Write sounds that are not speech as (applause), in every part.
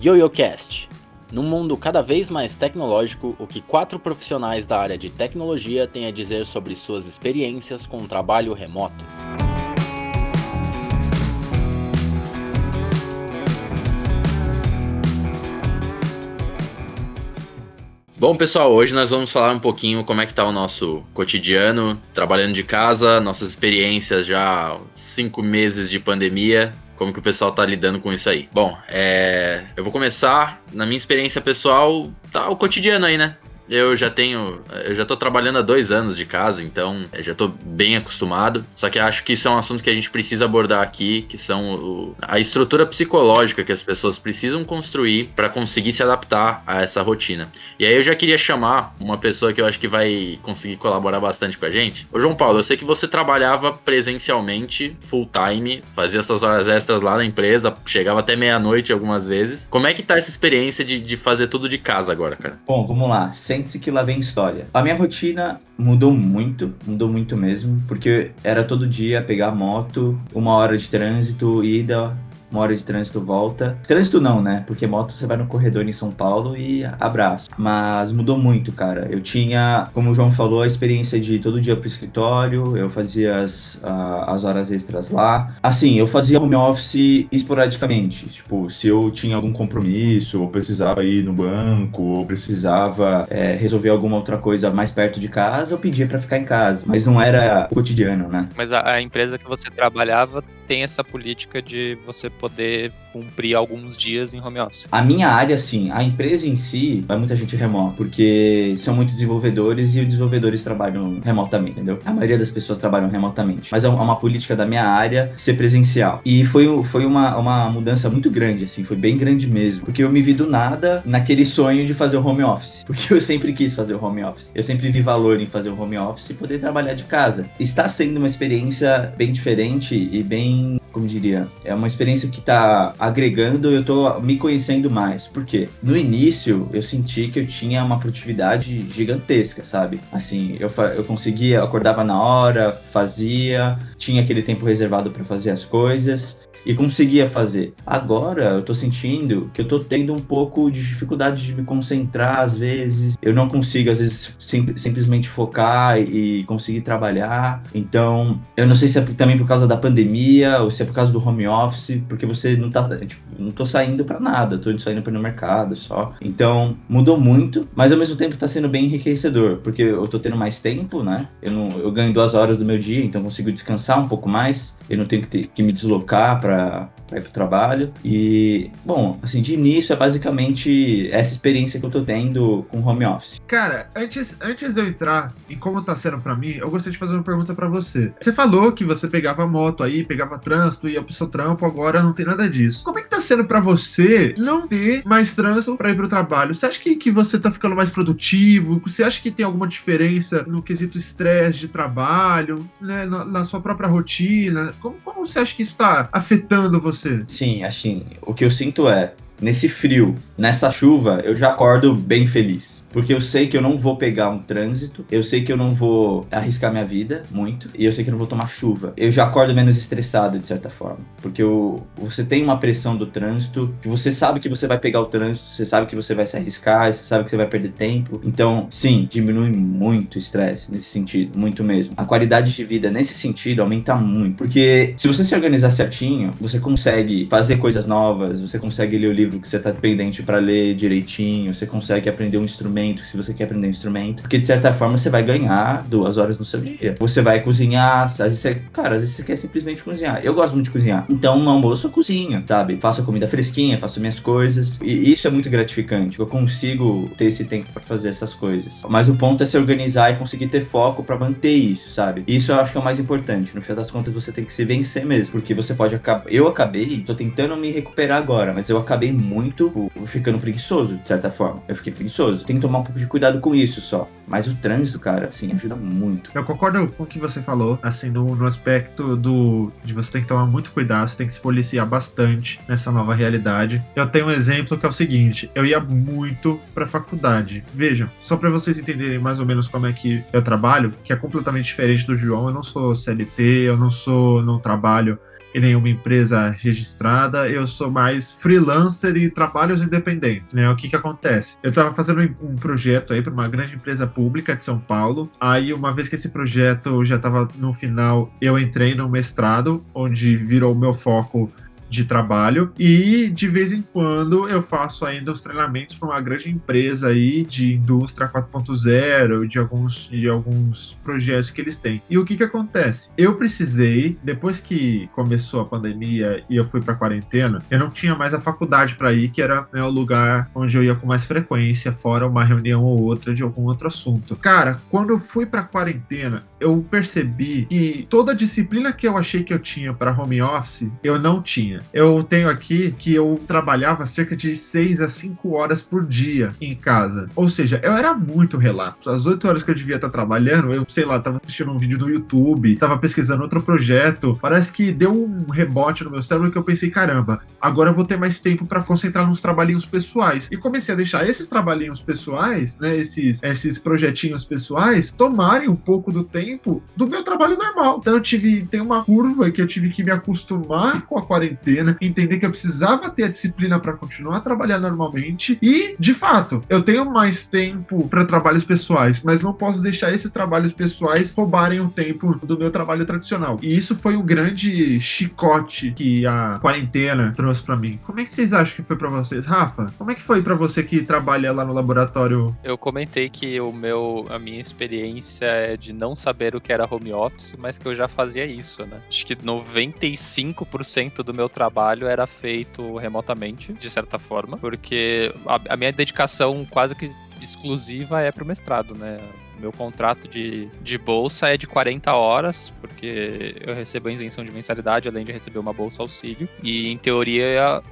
YoYoCast. Num mundo cada vez mais tecnológico, o que quatro profissionais da área de tecnologia têm a dizer sobre suas experiências com o trabalho remoto. Bom, pessoal, hoje nós vamos falar um pouquinho como é que tá o nosso cotidiano, trabalhando de casa, nossas experiências já cinco meses de pandemia, como que o pessoal tá lidando com isso aí. Bom, é, eu vou começar, na minha experiência pessoal, tá o cotidiano aí, né? Eu já tenho. Eu já tô trabalhando há dois anos de casa, então já tô bem acostumado. Só que acho que isso é um assunto que a gente precisa abordar aqui, que são o, a estrutura psicológica que as pessoas precisam construir para conseguir se adaptar a essa rotina. E aí eu já queria chamar uma pessoa que eu acho que vai conseguir colaborar bastante com a gente. Ô João Paulo, eu sei que você trabalhava presencialmente, full time, fazia suas horas extras lá na empresa, chegava até meia-noite algumas vezes. Como é que tá essa experiência de, de fazer tudo de casa agora, cara? Bom, vamos lá. Sem sente-se que lá vem história. A minha rotina mudou muito, mudou muito mesmo, porque era todo dia pegar moto, uma hora de trânsito, ida, uma hora de trânsito volta. Trânsito não, né? Porque moto você vai no corredor em São Paulo e abraço. Mas mudou muito, cara. Eu tinha, como o João falou, a experiência de ir todo dia pro escritório, eu fazia as, uh, as horas extras lá. Assim, eu fazia home office esporadicamente. Tipo, se eu tinha algum compromisso, ou precisava ir no banco, ou precisava é, resolver alguma outra coisa mais perto de casa, eu pedia para ficar em casa. Mas não era cotidiano, né? Mas a, a empresa que você trabalhava tem essa política de você poder cumprir alguns dias em home office. A minha área, sim, a empresa em si, vai muita gente remota, porque são muitos desenvolvedores e os desenvolvedores trabalham remotamente, entendeu? A maioria das pessoas trabalham remotamente. Mas é uma política da minha área ser presencial. E foi, foi uma, uma mudança muito grande, assim, foi bem grande mesmo. Porque eu me vi do nada naquele sonho de fazer o home office. (laughs) Porque eu sempre quis fazer o home office. Eu sempre vi valor em fazer o home office e poder trabalhar de casa. Está sendo uma experiência bem diferente e bem como diria, é uma experiência que está agregando, eu estou me conhecendo mais. Por quê? No início, eu senti que eu tinha uma produtividade gigantesca, sabe? Assim, eu, eu conseguia, acordava na hora, fazia, tinha aquele tempo reservado para fazer as coisas e conseguia fazer. Agora eu tô sentindo que eu tô tendo um pouco de dificuldade de me concentrar às vezes. Eu não consigo, às vezes, sim, simplesmente focar e conseguir trabalhar. Então, eu não sei se é também por causa da pandemia ou se é por causa do home office, porque você não tá. Tipo, não tô saindo para nada, tô saindo para no mercado só. Então, mudou muito, mas ao mesmo tempo tá sendo bem enriquecedor, porque eu tô tendo mais tempo, né? Eu, não, eu ganho duas horas do meu dia, então consigo descansar um pouco mais. Eu não tenho que, ter, que me deslocar para para ir pro trabalho. E, bom, assim, de início é basicamente essa experiência que eu tô tendo com home office. Cara, antes, antes de eu entrar em como tá sendo para mim, eu gostaria de fazer uma pergunta para você. Você falou que você pegava moto aí, pegava trânsito, ia pro seu trampo, agora não tem nada disso. Como é que tá sendo para você não ter mais trânsito para ir pro trabalho? Você acha que, que você tá ficando mais produtivo? Você acha que tem alguma diferença no quesito estresse de trabalho, né, na, na sua própria rotina? Como, como você acha que isso tá afetando você? Sim, assim, o que eu sinto é, nesse frio, nessa chuva, eu já acordo bem feliz porque eu sei que eu não vou pegar um trânsito, eu sei que eu não vou arriscar minha vida muito, e eu sei que eu não vou tomar chuva. Eu já acordo menos estressado, de certa forma, porque eu, você tem uma pressão do trânsito, que você sabe que você vai pegar o trânsito, você sabe que você vai se arriscar, você sabe que você vai perder tempo. Então, sim, diminui muito o estresse nesse sentido, muito mesmo. A qualidade de vida nesse sentido aumenta muito, porque se você se organizar certinho, você consegue fazer coisas novas, você consegue ler o livro que você está pendente para ler direitinho, você consegue aprender um instrumento instrumento, se você quer aprender um instrumento, porque de certa forma você vai ganhar duas horas no seu dia. Você vai cozinhar, às vezes você, cara, às vezes você quer simplesmente cozinhar. Eu gosto muito de cozinhar. Então no almoço eu cozinho, sabe? Faço a comida fresquinha, faço minhas coisas. E isso é muito gratificante. Eu consigo ter esse tempo para fazer essas coisas. Mas o ponto é se organizar e conseguir ter foco para manter isso, sabe? Isso eu acho que é o mais importante. No final das contas, você tem que se vencer mesmo. Porque você pode acabar. Eu acabei, tô tentando me recuperar agora, mas eu acabei muito ficando preguiçoso, de certa forma. Eu fiquei preguiçoso. Tem tomar um pouco de cuidado com isso só. Mas o trânsito, cara, assim, ajuda muito. Eu concordo com o que você falou, assim, no, no aspecto do de você tem que tomar muito cuidado, você tem que se policiar bastante nessa nova realidade. Eu tenho um exemplo que é o seguinte: eu ia muito pra faculdade. Vejam, só para vocês entenderem mais ou menos como é que eu trabalho, que é completamente diferente do João. Eu não sou CLT, eu não sou, não trabalho em nenhuma empresa registrada, eu sou mais freelancer e trabalhos independentes, né? O que que acontece? Eu estava fazendo um projeto aí para uma grande empresa pública de São Paulo, aí uma vez que esse projeto já estava no final, eu entrei no mestrado, onde virou o meu foco de trabalho e de vez em quando eu faço ainda os treinamentos para uma grande empresa aí de indústria 4.0, de alguns de alguns projetos que eles têm. E o que que acontece? Eu precisei, depois que começou a pandemia e eu fui para quarentena, eu não tinha mais a faculdade para ir, que era né, o lugar onde eu ia com mais frequência, fora uma reunião ou outra de algum outro assunto. Cara, quando eu fui para quarentena, eu percebi que toda a disciplina que eu achei que eu tinha para home office, eu não tinha. Eu tenho aqui que eu trabalhava cerca de 6 a 5 horas por dia em casa. Ou seja, eu era muito relapso. As 8 horas que eu devia estar trabalhando, eu, sei lá, tava assistindo um vídeo no YouTube, tava pesquisando outro projeto. Parece que deu um rebote no meu cérebro que eu pensei, caramba, agora eu vou ter mais tempo para concentrar nos trabalhinhos pessoais. E comecei a deixar esses trabalhinhos pessoais, né, esses, esses projetinhos pessoais, tomarem um pouco do tempo do meu trabalho normal. Então eu tive, tem uma curva que eu tive que me acostumar com a quarentena quarentena, entender que eu precisava ter a disciplina para continuar a trabalhar normalmente e, de fato, eu tenho mais tempo para trabalhos pessoais, mas não posso deixar esses trabalhos pessoais roubarem o tempo do meu trabalho tradicional. E isso foi o grande chicote que a quarentena trouxe para mim. Como é que vocês acham que foi para vocês, Rafa? Como é que foi para você que trabalha lá no laboratório? Eu comentei que o meu, a minha experiência é de não saber o que era home office, mas que eu já fazia isso, né? Acho que 95% do meu trabalho era feito remotamente, de certa forma, porque a, a minha dedicação quase que exclusiva é pro mestrado, né? Meu contrato de, de bolsa é de 40 horas, porque eu recebo a isenção de mensalidade, além de receber uma bolsa auxílio. E, em teoria,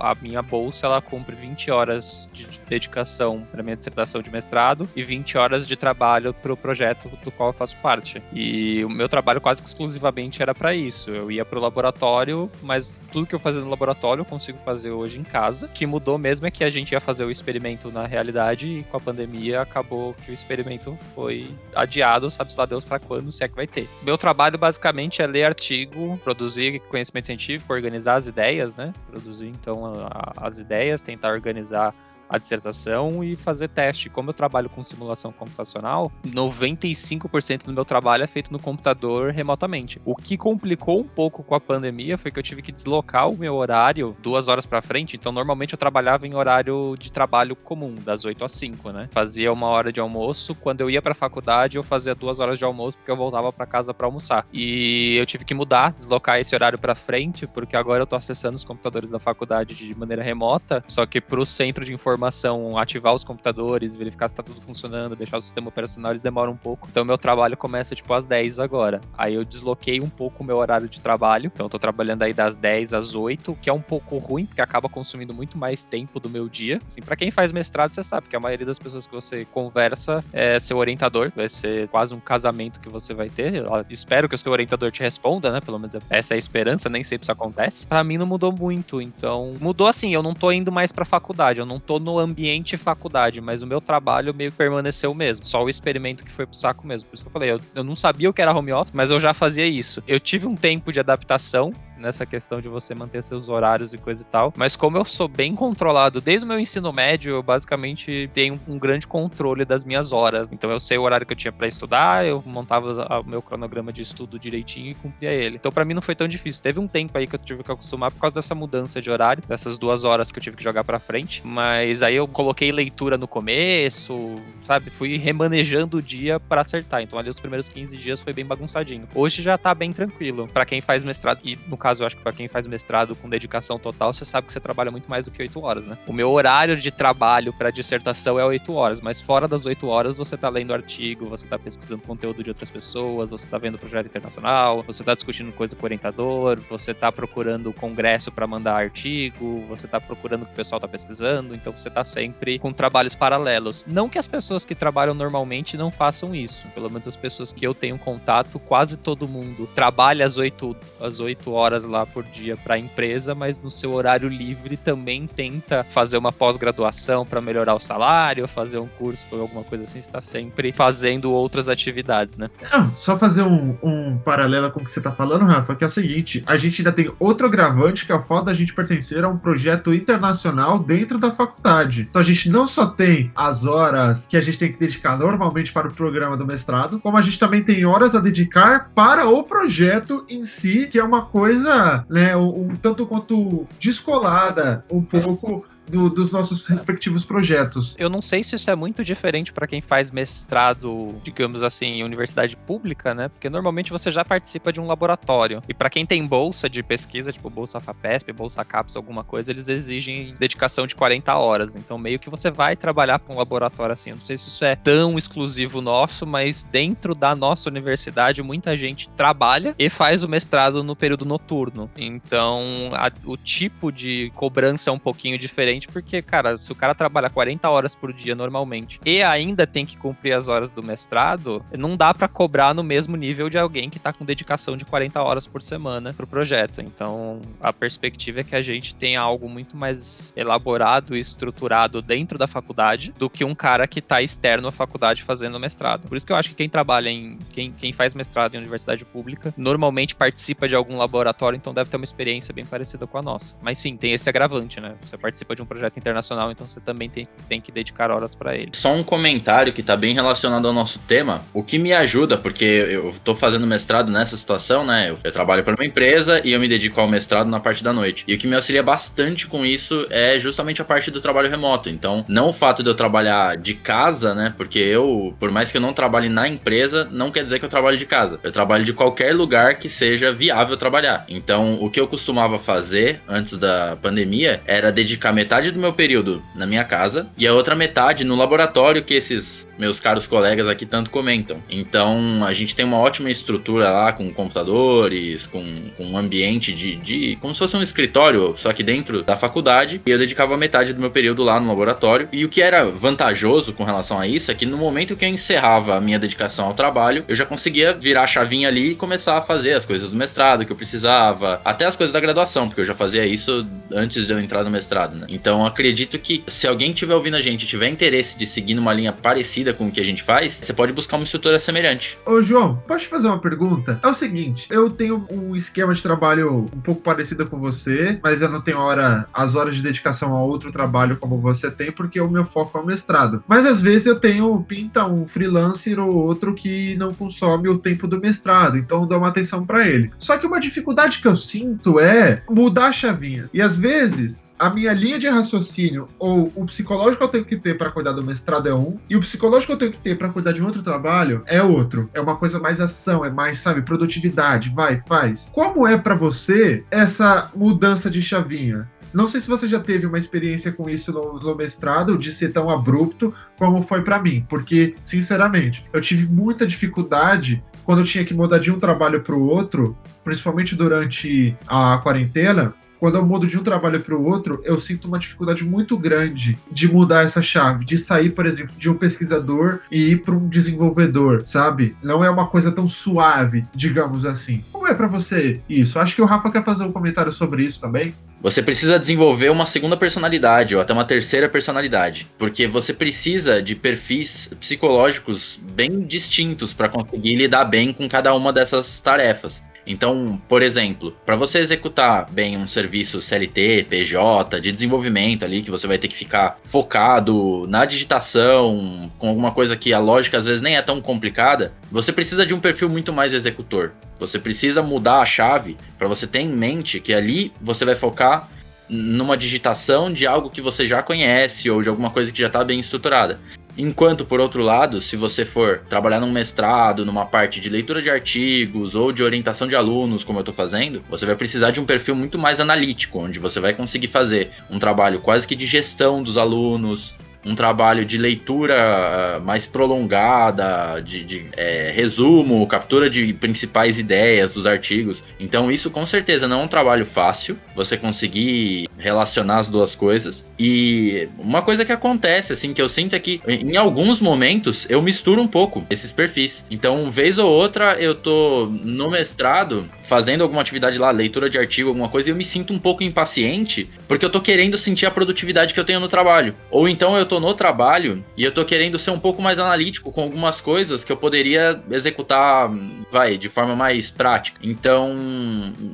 a minha bolsa ela cumpre 20 horas de dedicação para minha dissertação de mestrado e 20 horas de trabalho para o projeto do qual eu faço parte. E o meu trabalho quase que exclusivamente era para isso. Eu ia para o laboratório, mas tudo que eu fazia no laboratório eu consigo fazer hoje em casa. O que mudou mesmo é que a gente ia fazer o experimento na realidade e com a pandemia acabou que o experimento foi adiado, sabe-se lá Deus para quando, se é que vai ter. Meu trabalho basicamente é ler artigo, produzir conhecimento científico, organizar as ideias, né? Produzir então a, as ideias, tentar organizar a dissertação e fazer teste. Como eu trabalho com simulação computacional, 95% do meu trabalho é feito no computador remotamente. O que complicou um pouco com a pandemia foi que eu tive que deslocar o meu horário duas horas para frente. Então, normalmente eu trabalhava em horário de trabalho comum, das 8 às 5, né? Fazia uma hora de almoço. Quando eu ia para a faculdade, eu fazia duas horas de almoço porque eu voltava para casa para almoçar. E eu tive que mudar, deslocar esse horário para frente, porque agora eu tô acessando os computadores da faculdade de maneira remota, só que para o centro de informação informação, ativar os computadores, verificar se tá tudo funcionando, deixar o sistema operacional, eles demoram um pouco. Então, meu trabalho começa, tipo, às 10 agora. Aí eu desloquei um pouco o meu horário de trabalho. Então, eu tô trabalhando aí das 10 às 8, que é um pouco ruim, porque acaba consumindo muito mais tempo do meu dia. Assim, para quem faz mestrado, você sabe que a maioria das pessoas que você conversa é seu orientador. Vai ser quase um casamento que você vai ter. Eu espero que o seu orientador te responda, né? Pelo menos essa é a esperança, nem sempre isso acontece. Para mim não mudou muito, então mudou assim, eu não tô indo mais para faculdade, eu não tô no ambiente faculdade, mas o meu trabalho meio que permaneceu o mesmo. Só o experimento que foi pro saco mesmo. Por isso que eu falei, eu, eu não sabia o que era home office, mas eu já fazia isso. Eu tive um tempo de adaptação nessa questão de você manter seus horários e coisa e tal. Mas como eu sou bem controlado desde o meu ensino médio, eu basicamente tenho um grande controle das minhas horas. Então eu sei o horário que eu tinha para estudar, eu montava o meu cronograma de estudo direitinho e cumpria ele. Então para mim não foi tão difícil. Teve um tempo aí que eu tive que acostumar por causa dessa mudança de horário, dessas duas horas que eu tive que jogar para frente. Mas aí eu coloquei leitura no começo, sabe? Fui remanejando o dia para acertar. Então ali os primeiros 15 dias foi bem bagunçadinho. Hoje já tá bem tranquilo. Para quem faz mestrado e no caso, eu acho que para quem faz mestrado com dedicação total, você sabe que você trabalha muito mais do que 8 horas, né? O meu horário de trabalho para dissertação é 8 horas, mas fora das 8 horas você tá lendo artigo, você tá pesquisando conteúdo de outras pessoas, você tá vendo projeto internacional, você tá discutindo coisa com o orientador, você tá procurando congresso para mandar artigo, você tá procurando o que o pessoal tá pesquisando, então você tá sempre com trabalhos paralelos. Não que as pessoas que trabalham normalmente não façam isso, pelo menos as pessoas que eu tenho contato, quase todo mundo trabalha às 8, às 8 horas horas lá por dia para a empresa, mas no seu horário livre também tenta fazer uma pós-graduação para melhorar o salário, fazer um curso ou alguma coisa assim, está sempre fazendo outras atividades, né? Não, só fazer um, um paralelo com o que você está falando, Rafa, que é o seguinte: a gente ainda tem outro agravante que é o fato da gente pertencer a um projeto internacional dentro da faculdade. Então a gente não só tem as horas que a gente tem que dedicar normalmente para o programa do mestrado, como a gente também tem horas a dedicar para o projeto em si, que é uma coisa, né, um, um tanto quanto descolada, um pouco do, dos nossos respectivos projetos. Eu não sei se isso é muito diferente para quem faz mestrado, digamos assim, em universidade pública, né? Porque normalmente você já participa de um laboratório. E para quem tem bolsa de pesquisa, tipo bolsa FAPESP, bolsa CAPES, alguma coisa, eles exigem dedicação de 40 horas. Então meio que você vai trabalhar para um laboratório assim. Eu não sei se isso é tão exclusivo nosso, mas dentro da nossa universidade muita gente trabalha e faz o mestrado no período noturno. Então a, o tipo de cobrança é um pouquinho diferente diferente, porque, cara, se o cara trabalha 40 horas por dia normalmente e ainda tem que cumprir as horas do mestrado, não dá para cobrar no mesmo nível de alguém que tá com dedicação de 40 horas por semana pro projeto. Então, a perspectiva é que a gente tenha algo muito mais elaborado e estruturado dentro da faculdade do que um cara que tá externo à faculdade fazendo mestrado. Por isso que eu acho que quem trabalha em. Quem, quem faz mestrado em universidade pública normalmente participa de algum laboratório, então deve ter uma experiência bem parecida com a nossa. Mas sim, tem esse agravante, né? Você participa de um projeto internacional, então você também tem, tem que dedicar horas para ele. Só um comentário que está bem relacionado ao nosso tema. O que me ajuda, porque eu estou fazendo mestrado nessa situação, né? Eu, eu trabalho para uma empresa e eu me dedico ao mestrado na parte da noite. E o que me auxilia bastante com isso é justamente a parte do trabalho remoto. Então, não o fato de eu trabalhar de casa, né? Porque eu, por mais que eu não trabalhe na empresa, não quer dizer que eu trabalho de casa. Eu trabalho de qualquer lugar que seja viável trabalhar. Então, o que eu costumava fazer antes da pandemia era dedicar metade metade do meu período na minha casa e a outra metade no laboratório que esses meus caros colegas aqui tanto comentam. Então a gente tem uma ótima estrutura lá com computadores, com, com um ambiente de, de. como se fosse um escritório, só que dentro da faculdade. E eu dedicava metade do meu período lá no laboratório. E o que era vantajoso com relação a isso é que no momento que eu encerrava a minha dedicação ao trabalho, eu já conseguia virar a chavinha ali e começar a fazer as coisas do mestrado que eu precisava, até as coisas da graduação, porque eu já fazia isso antes de eu entrar no mestrado, né? Então acredito que se alguém tiver ouvindo a gente tiver interesse de seguir numa linha parecida com o que a gente faz, você pode buscar uma estrutura semelhante. Ô João, posso te fazer uma pergunta? É o seguinte, eu tenho um esquema de trabalho um pouco parecido com você, mas eu não tenho hora, as horas de dedicação a outro trabalho como você tem, porque o meu foco é o mestrado. Mas às vezes eu tenho, pinta um freelancer ou outro que não consome o tempo do mestrado, então dou uma atenção para ele. Só que uma dificuldade que eu sinto é mudar chavinhas. E às vezes a minha linha de raciocínio ou o psicológico que eu tenho que ter para cuidar do mestrado é um e o psicológico que eu tenho que ter para cuidar de um outro trabalho é outro. É uma coisa mais ação, é mais, sabe, produtividade, vai, faz. Como é para você essa mudança de chavinha? Não sei se você já teve uma experiência com isso no, no mestrado, de ser tão abrupto como foi para mim, porque, sinceramente, eu tive muita dificuldade quando eu tinha que mudar de um trabalho para o outro, principalmente durante a quarentena, quando eu mudo de um trabalho para o outro, eu sinto uma dificuldade muito grande de mudar essa chave, de sair, por exemplo, de um pesquisador e ir para um desenvolvedor, sabe? Não é uma coisa tão suave, digamos assim. Como é para você isso? Acho que o Rafa quer fazer um comentário sobre isso também. Você precisa desenvolver uma segunda personalidade ou até uma terceira personalidade, porque você precisa de perfis psicológicos bem distintos para conseguir lidar bem com cada uma dessas tarefas. Então, por exemplo, para você executar bem um serviço CLT, PJ, de desenvolvimento ali, que você vai ter que ficar focado na digitação, com alguma coisa que a lógica às vezes nem é tão complicada, você precisa de um perfil muito mais executor. Você precisa mudar a chave para você ter em mente que ali você vai focar numa digitação de algo que você já conhece ou de alguma coisa que já está bem estruturada. Enquanto, por outro lado, se você for trabalhar num mestrado, numa parte de leitura de artigos ou de orientação de alunos, como eu estou fazendo, você vai precisar de um perfil muito mais analítico, onde você vai conseguir fazer um trabalho quase que de gestão dos alunos, um trabalho de leitura ah, mais prolongada, de, de é, resumo, captura de principais ideias dos artigos. Então, isso com certeza não é um trabalho fácil, você conseguir relacionar as duas coisas. E uma coisa que acontece, assim, que eu sinto é que em alguns momentos eu misturo um pouco esses perfis. Então, vez ou outra, eu tô no mestrado fazendo alguma atividade lá, leitura de artigo, alguma coisa, e eu me sinto um pouco impaciente, porque eu tô querendo sentir a produtividade que eu tenho no trabalho. Ou então eu tô no trabalho e eu tô querendo ser um pouco mais analítico com algumas coisas que eu poderia executar, vai, de forma mais prática. Então,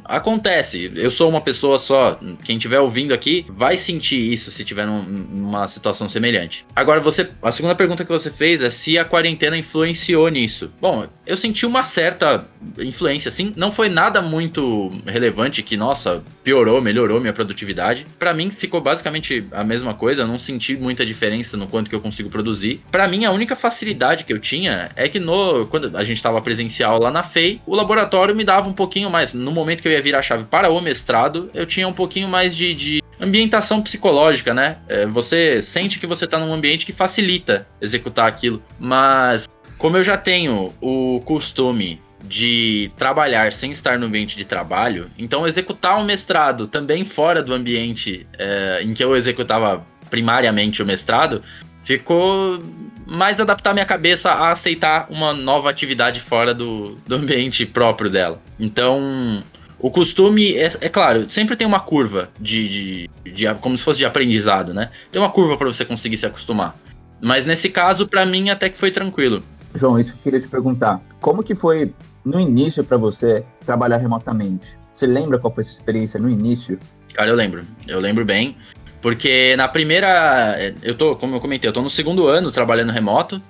acontece. Eu sou uma pessoa só. Quem estiver ouvindo aqui vai sentir isso se tiver num, numa situação semelhante. Agora, você, a segunda pergunta que você fez é se a quarentena influenciou nisso. Bom, eu senti uma certa influência, sim. Não foi nada muito relevante que, nossa, piorou, melhorou minha produtividade. Para mim, ficou basicamente a mesma coisa. Eu não senti muita diferença no quanto que eu consigo produzir. Para mim, a única facilidade que eu tinha é que no quando a gente estava presencial lá na FEI, o laboratório me dava um pouquinho mais. No momento que eu ia virar a chave para o mestrado, eu tinha um pouquinho mais de, de ambientação psicológica, né? É, você sente que você está num ambiente que facilita executar aquilo. Mas como eu já tenho o costume de trabalhar sem estar no ambiente de trabalho, então executar um mestrado também fora do ambiente é, em que eu executava primariamente o mestrado, ficou mais adaptar minha cabeça a aceitar uma nova atividade fora do, do ambiente próprio dela. Então, o costume, é, é, claro, sempre tem uma curva de, de, de, como se fosse de aprendizado, né? Tem uma curva para você conseguir se acostumar. Mas nesse caso, para mim, até que foi tranquilo. João, isso que eu queria te perguntar. Como que foi no início para você trabalhar remotamente? Você lembra qual foi a sua experiência no início? Cara, eu lembro. Eu lembro bem. Porque na primeira. Eu tô, como eu comentei, eu tô no segundo ano trabalhando remoto.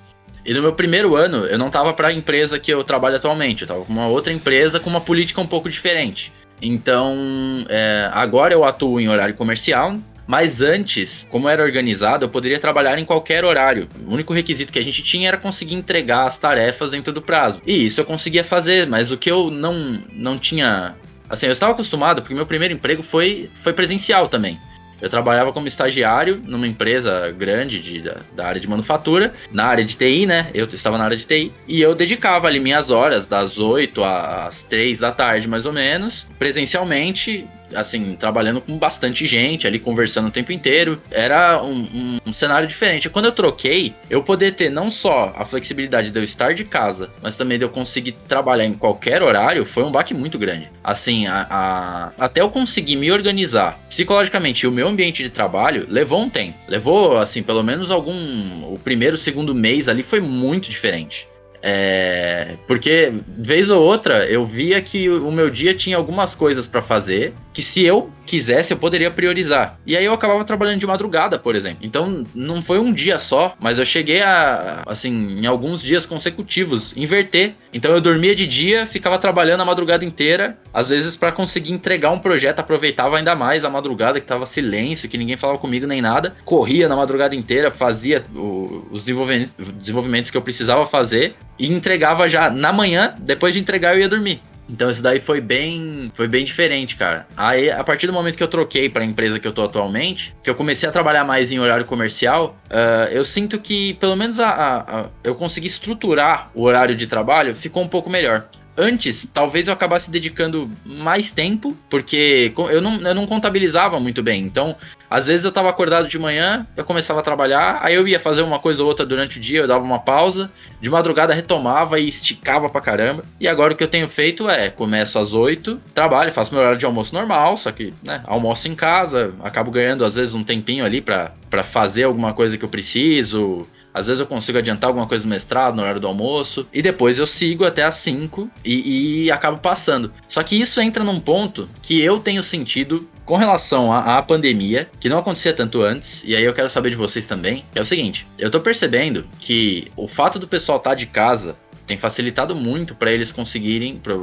E no meu primeiro ano, eu não tava para a empresa que eu trabalho atualmente. Eu tava com uma outra empresa com uma política um pouco diferente. Então, é, agora eu atuo em horário comercial. Mas antes, como era organizado, eu poderia trabalhar em qualquer horário. O único requisito que a gente tinha era conseguir entregar as tarefas dentro do prazo. E isso eu conseguia fazer, mas o que eu não, não tinha. Assim, eu estava acostumado, porque meu primeiro emprego foi, foi presencial também. Eu trabalhava como estagiário numa empresa grande de, da, da, área de manufatura, na área de TI, né? Eu estava na área de TI. E eu dedicava ali minhas horas, das 8 às 3 da tarde, mais ou menos, presencialmente, assim, trabalhando com bastante gente, ali conversando o tempo inteiro. Era um, um, um, cenário diferente. Quando eu troquei, eu poder ter não só a flexibilidade de eu estar de casa, mas também de eu conseguir trabalhar em qualquer horário, foi um baque muito grande. Assim, a, a, até eu conseguir me organizar psicologicamente o meu ambiente de trabalho levou um tempo. Levou, assim, pelo menos algum. O primeiro, segundo mês ali foi muito diferente. É, porque, vez ou outra, eu via que o meu dia tinha algumas coisas para fazer que, se eu quisesse, eu poderia priorizar. E aí eu acabava trabalhando de madrugada, por exemplo. Então, não foi um dia só, mas eu cheguei a, assim, em alguns dias consecutivos, inverter. Então, eu dormia de dia, ficava trabalhando a madrugada inteira, às vezes para conseguir entregar um projeto, aproveitava ainda mais a madrugada, que tava silêncio, que ninguém falava comigo nem nada. Corria na madrugada inteira, fazia o, os desenvolvimentos que eu precisava fazer e entregava já na manhã, depois de entregar eu ia dormir. Então isso daí foi bem, foi bem diferente, cara. Aí a partir do momento que eu troquei para a empresa que eu tô atualmente, que eu comecei a trabalhar mais em horário comercial, uh, eu sinto que pelo menos a, a, a, eu consegui estruturar o horário de trabalho, ficou um pouco melhor. Antes, talvez eu acabasse dedicando mais tempo, porque eu não, eu não contabilizava muito bem. Então, às vezes eu estava acordado de manhã, eu começava a trabalhar, aí eu ia fazer uma coisa ou outra durante o dia, eu dava uma pausa, de madrugada retomava e esticava pra caramba. E agora o que eu tenho feito é, começo às 8, trabalho, faço meu horário de almoço normal, só que, né, almoço em casa, acabo ganhando às vezes um tempinho ali para fazer alguma coisa que eu preciso, às vezes eu consigo adiantar alguma coisa do mestrado no horário do almoço. E depois eu sigo até as 5 e, e acabo passando. Só que isso entra num ponto que eu tenho sentido com relação à, pandemia, que não acontecia tanto antes, e aí eu quero saber de vocês também, é o seguinte: eu tô percebendo que o fato do pessoal estar tá de casa tem facilitado muito para eles conseguirem, para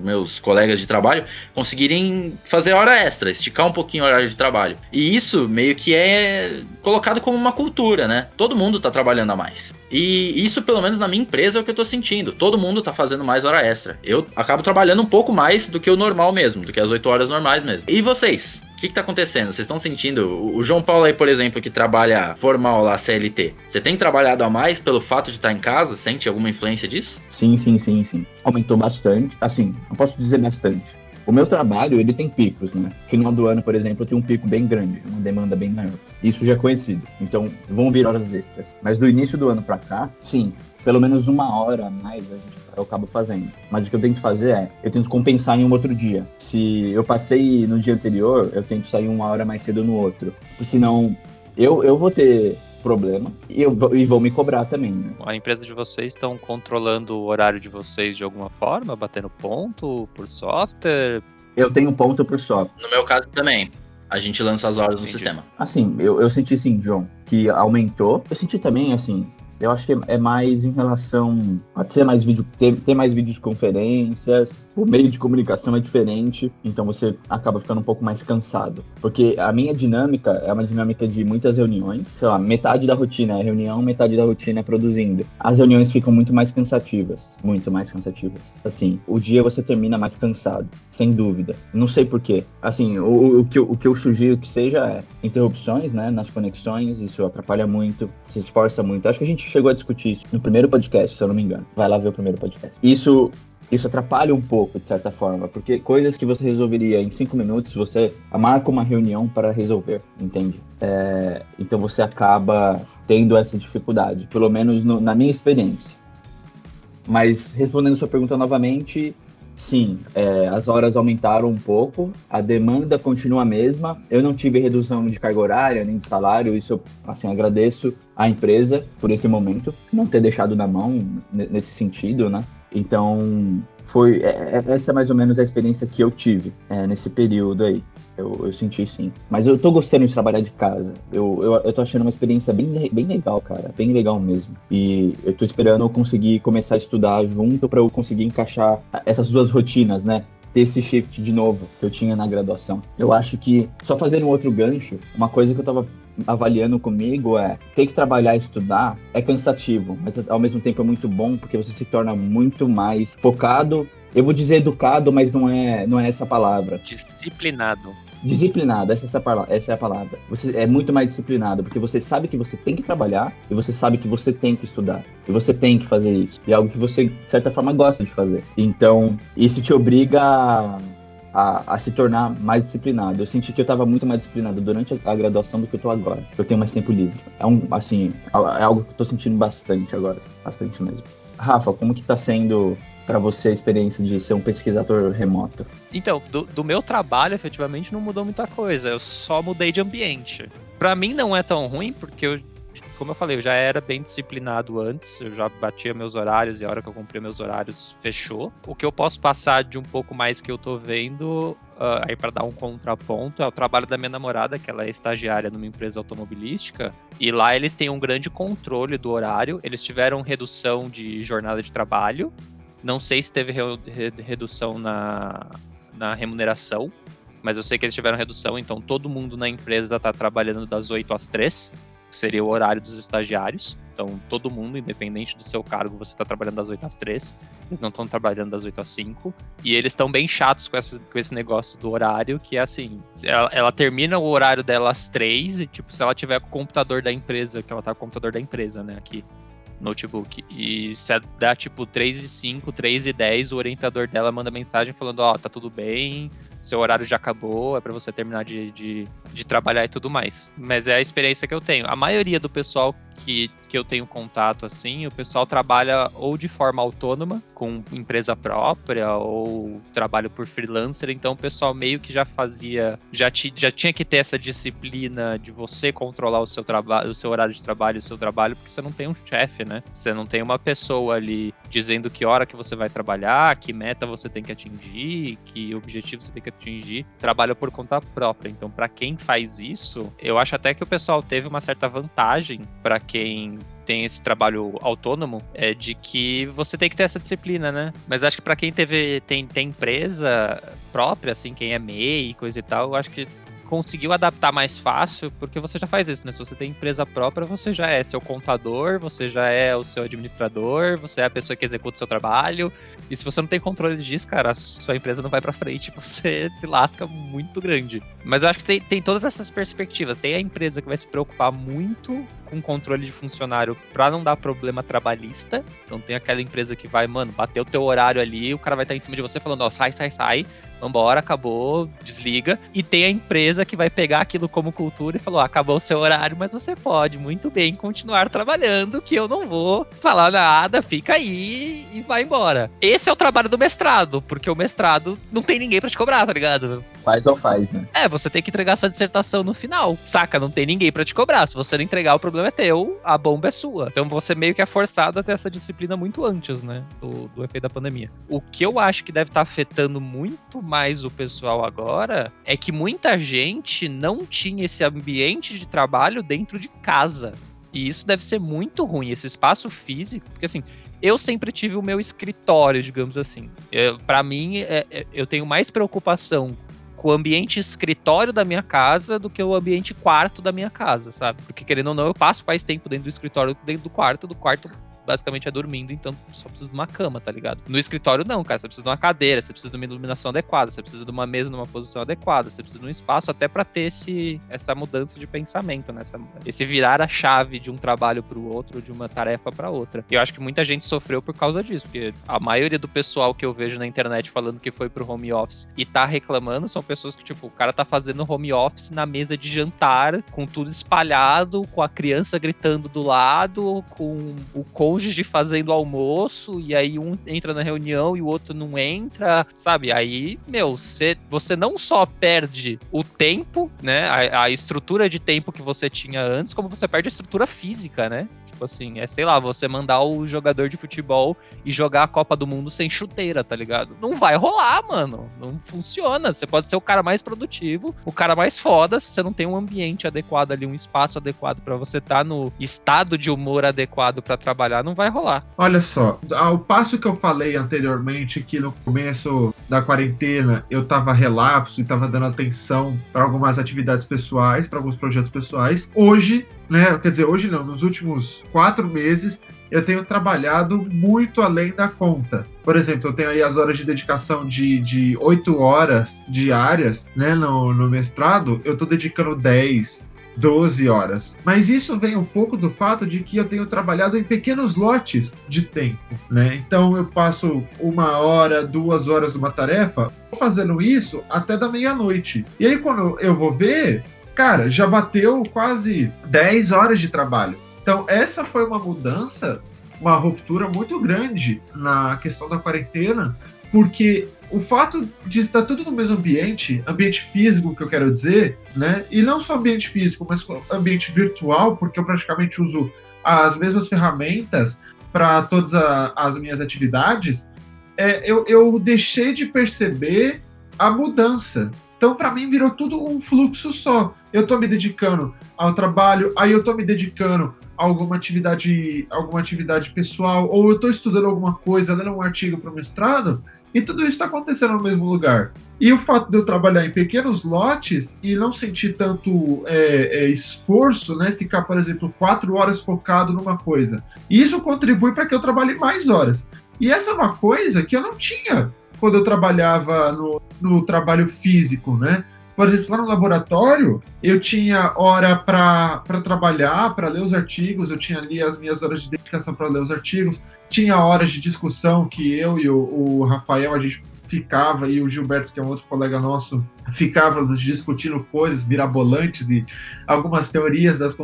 meus colegas de trabalho, conseguirem fazer hora extra, esticar um pouquinho o horário de trabalho. E isso meio que é colocado como uma cultura, né? Todo mundo tá trabalhando a mais. E isso, pelo menos na minha empresa, é o que eu tô sentindo. Todo mundo tá fazendo mais hora extra. Eu acabo trabalhando um pouco mais do que o normal mesmo, do que as 8 horas normais mesmo. E vocês? O que, que tá acontecendo? Vocês estão sentindo? O João Paulo aí, por exemplo, que trabalha formal lá, CLT. Você tem trabalhado a mais pelo fato de estar em casa? Sente alguma influência disso? Sim, sim, sim, sim. Aumentou bastante. Assim, não posso dizer bastante. O meu trabalho, ele tem picos, né? Final do ano, por exemplo, tenho um pico bem grande, uma demanda bem maior. Isso já é conhecido. Então, vão vir horas extras. Mas do início do ano para cá, sim, pelo menos uma hora a mais a gente, eu acabo fazendo. Mas o que eu tento fazer é, eu tento compensar em um outro dia. Se eu passei no dia anterior, eu tento sair uma hora mais cedo no outro. Porque senão, eu, eu vou ter problema e, eu, e vão me cobrar também. Né? A empresa de vocês estão controlando o horário de vocês de alguma forma, batendo ponto por software? Eu tenho ponto por software. No meu caso também. A gente lança as horas Entendi. no sistema. Assim, eu, eu senti sim, John, que aumentou. Eu senti também, assim, eu acho que é mais em relação a ter mais vídeo, ter, ter mais videoconferências, o meio de comunicação é diferente, então você acaba ficando um pouco mais cansado. Porque a minha dinâmica é uma dinâmica de muitas reuniões, sei lá, metade da rotina é reunião, metade da rotina é produzindo. As reuniões ficam muito mais cansativas, muito mais cansativas. Assim, o dia você termina mais cansado, sem dúvida. Não sei porquê. Assim, o, o, que, o que eu sugiro que seja é interrupções, né, nas conexões, isso atrapalha muito, se esforça muito. Acho que a gente chegou a discutir isso no primeiro podcast, se eu não me engano. Vai lá ver o primeiro podcast. Isso isso atrapalha um pouco, de certa forma, porque coisas que você resolveria em cinco minutos, você marca uma reunião para resolver, entende? É, então você acaba tendo essa dificuldade, pelo menos no, na minha experiência. Mas respondendo sua pergunta novamente, Sim, é, as horas aumentaram um pouco, a demanda continua a mesma. Eu não tive redução de carga horária nem de salário, isso eu assim, agradeço à empresa por esse momento, não ter deixado na mão nesse sentido, né? Então, foi é, é, essa é mais ou menos a experiência que eu tive é, nesse período aí. Eu, eu, senti sim. Mas eu tô gostando de trabalhar de casa. Eu, eu, eu tô achando uma experiência bem, bem legal, cara. Bem legal mesmo. E eu tô esperando eu conseguir começar a estudar junto para eu conseguir encaixar essas duas rotinas, né? Ter esse shift de novo que eu tinha na graduação. Eu acho que, só fazendo um outro gancho, uma coisa que eu tava avaliando comigo é ter que trabalhar e estudar é cansativo, mas ao mesmo tempo é muito bom porque você se torna muito mais focado. Eu vou dizer educado, mas não é, não é essa palavra. Disciplinado. Disciplinado, essa, é a, essa é a palavra. Você é muito mais disciplinado, porque você sabe que você tem que trabalhar e você sabe que você tem que estudar. E você tem que fazer isso. E é algo que você, de certa forma, gosta de fazer. Então, isso te obriga a, a, a se tornar mais disciplinado. Eu senti que eu estava muito mais disciplinado durante a, graduação do que eu tô agora. Eu tenho mais tempo livre. É um, assim, é algo que eu tô sentindo bastante agora. Bastante mesmo. Rafa, como que tá sendo para você a experiência de ser um pesquisador remoto? Então, do, do, meu trabalho, efetivamente, não mudou muita coisa. Eu só mudei de ambiente. Para mim não é tão ruim, porque eu, como eu falei, eu já era bem disciplinado antes, eu já batia meus horários e a hora que eu cumpri meus horários fechou. O que eu posso passar de um pouco mais que eu tô vendo Uh, aí para dar um contraponto, é o trabalho da minha namorada, que ela é estagiária numa empresa automobilística, e lá eles têm um grande controle do horário, eles tiveram redução de jornada de trabalho, não sei se teve re redução na, na remuneração, mas eu sei que eles tiveram redução, então todo mundo na empresa está trabalhando das 8 às 3, que seria o horário dos estagiários. Então, todo mundo, independente do seu cargo, você está trabalhando das 8 às 3. Eles não estão trabalhando das 8 às 5. E eles estão bem chatos com, essa, com esse negócio do horário, que é assim: ela, ela, termina o horário dela às 3, e, tipo, se ela tiver com o computador da empresa, que ela tá com o computador da empresa, né, aqui, notebook. E se dá tipo 3 e 5, 3 e 10, o orientador dela manda mensagem falando, ó, oh, tá tudo bem, seu horário já acabou, é para você terminar de, de, de, trabalhar e tudo mais. Mas é a experiência que eu tenho. A maioria do pessoal que, que eu tenho contato, assim, o pessoal trabalha ou de forma autônoma, com empresa própria, ou trabalho por freelancer, então o pessoal meio que já fazia, já, ti, já tinha que ter essa disciplina de você controlar o seu trabalho, o seu horário de trabalho, o seu trabalho, porque você não tem um chefe, né? Você não tem uma pessoa ali dizendo que hora que você vai trabalhar, que meta você tem que atingir, que objetivo você tem que atingir, trabalha por conta própria. Então, para quem faz isso, eu acho até que o pessoal teve uma certa vantagem para quem tem esse trabalho autônomo é de que você tem que ter essa disciplina, né? Mas acho que para quem teve tem, tem empresa própria, assim, quem é MEI e coisa e tal, acho que conseguiu adaptar mais fácil, porque você já faz isso, né? Se você tem empresa própria, você já é seu contador, você já é o seu administrador, você é a pessoa que executa o seu trabalho. E se você não tem controle disso, cara, a sua empresa não vai para frente, (laughs) você se lasca muito grande. Mas eu acho que tem, tem todas essas perspectivas. Tem a empresa que vai se preocupar muito com controle de funcionário para não dar problema trabalhista. Então tem aquela empresa que vai, mano, bater o teu horário ali, o cara vai estar em cima de você falando, ó, sai, sai, sai, vambora, acabou, desliga. E tem a empresa que vai pegar aquilo como cultura e falou: acabou o seu horário, mas você pode muito bem continuar trabalhando, que eu não vou falar nada, fica aí e vai embora. Esse é o trabalho do mestrado, porque o mestrado não tem ninguém para te cobrar, tá ligado? Faz ou faz, né? É, você tem que entregar sua dissertação no final, saca? Não tem ninguém para te cobrar. Se você não entregar, o problema é teu, a bomba é sua. Então você meio que é forçado a ter essa disciplina muito antes, né? Do, do efeito da pandemia. O que eu acho que deve estar tá afetando muito mais o pessoal agora é que muita gente não tinha esse ambiente de trabalho dentro de casa. E isso deve ser muito ruim, esse espaço físico, porque assim, eu sempre tive o meu escritório, digamos assim. para mim, é, é, eu tenho mais preocupação com o ambiente escritório da minha casa do que o ambiente quarto da minha casa, sabe? Porque querendo ou não, eu passo mais tempo dentro do escritório do que dentro do quarto, do quarto basicamente é dormindo, então só precisa de uma cama, tá ligado? No escritório não, cara, você precisa de uma cadeira, você precisa de uma iluminação adequada, você precisa de uma mesa numa posição adequada, você precisa de um espaço até para ter esse, essa mudança de pensamento, né? Essa, esse virar a chave de um trabalho para o outro, de uma tarefa para outra. E eu acho que muita gente sofreu por causa disso, porque a maioria do pessoal que eu vejo na internet falando que foi pro home office e tá reclamando são pessoas que, tipo, o cara tá fazendo home office na mesa de jantar, com tudo espalhado, com a criança gritando do lado, com o cônjuge cônjuge fazendo almoço, e aí um entra na reunião e o outro não entra, sabe? Aí, meu, você, você não só perde o tempo, né? A, a estrutura de tempo que você tinha antes, como você perde a estrutura física, né? Tipo assim, é sei lá, você mandar o jogador de futebol e jogar a Copa do Mundo sem chuteira, tá ligado? Não vai rolar, mano. Não funciona. Você pode ser o cara mais produtivo, o cara mais foda, se você não tem um ambiente adequado ali, um espaço adequado para você estar tá no estado de humor adequado para trabalhar, não vai rolar. Olha só, ao passo que eu falei anteriormente que no começo da quarentena eu tava relapso e tava dando atenção para algumas atividades pessoais, para alguns projetos pessoais, hoje né? Quer dizer, hoje não, nos últimos quatro meses eu tenho trabalhado muito além da conta. Por exemplo, eu tenho aí as horas de dedicação de, de 8 horas diárias, né, no, no mestrado, eu estou dedicando 10, 12 horas. Mas isso vem um pouco do fato de que eu tenho trabalhado em pequenos lotes de tempo, né? Então eu passo uma hora, duas horas numa tarefa, fazendo isso até da meia-noite. E aí quando eu vou ver, cara, já bateu quase 10 horas de trabalho. Então, essa foi uma mudança, uma ruptura muito grande na questão da quarentena, porque o fato de estar tudo no mesmo ambiente, ambiente físico que eu quero dizer, né? E não só ambiente físico, mas ambiente virtual, porque eu praticamente uso as mesmas ferramentas para todas a, as minhas atividades, é, eu, eu deixei de perceber a mudança. Então, para mim, virou tudo um fluxo só. Eu estou me dedicando ao trabalho, aí eu estou me dedicando a alguma atividade, alguma atividade pessoal, ou eu estou estudando alguma coisa, lendo um artigo para o mestrado, e tudo isso está acontecendo no mesmo lugar. E o fato de eu trabalhar em pequenos lotes e não sentir tanto é, é, esforço, né? Ficar, por exemplo, quatro horas focado numa coisa. Isso contribui para que eu trabalhe mais horas. E essa é uma coisa que eu não tinha quando eu trabalhava no, no trabalho físico, né? Por exemplo, lá no laboratório, eu tinha hora para trabalhar, para ler os artigos, eu tinha ali as minhas horas de dedicação para ler os artigos, tinha horas de discussão que eu e o, o Rafael, a gente ficava, e o Gilberto, que é um outro colega nosso, ficávamos discutindo coisas mirabolantes e algumas teorias das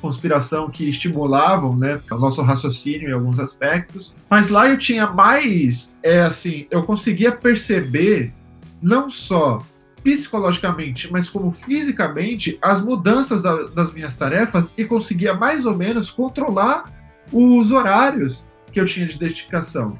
conspiração que estimulavam né, o nosso raciocínio em alguns aspectos. Mas lá eu tinha mais, é assim, eu conseguia perceber não só psicologicamente, mas como fisicamente, as mudanças da, das minhas tarefas e conseguia mais ou menos controlar os horários que eu tinha de dedicação.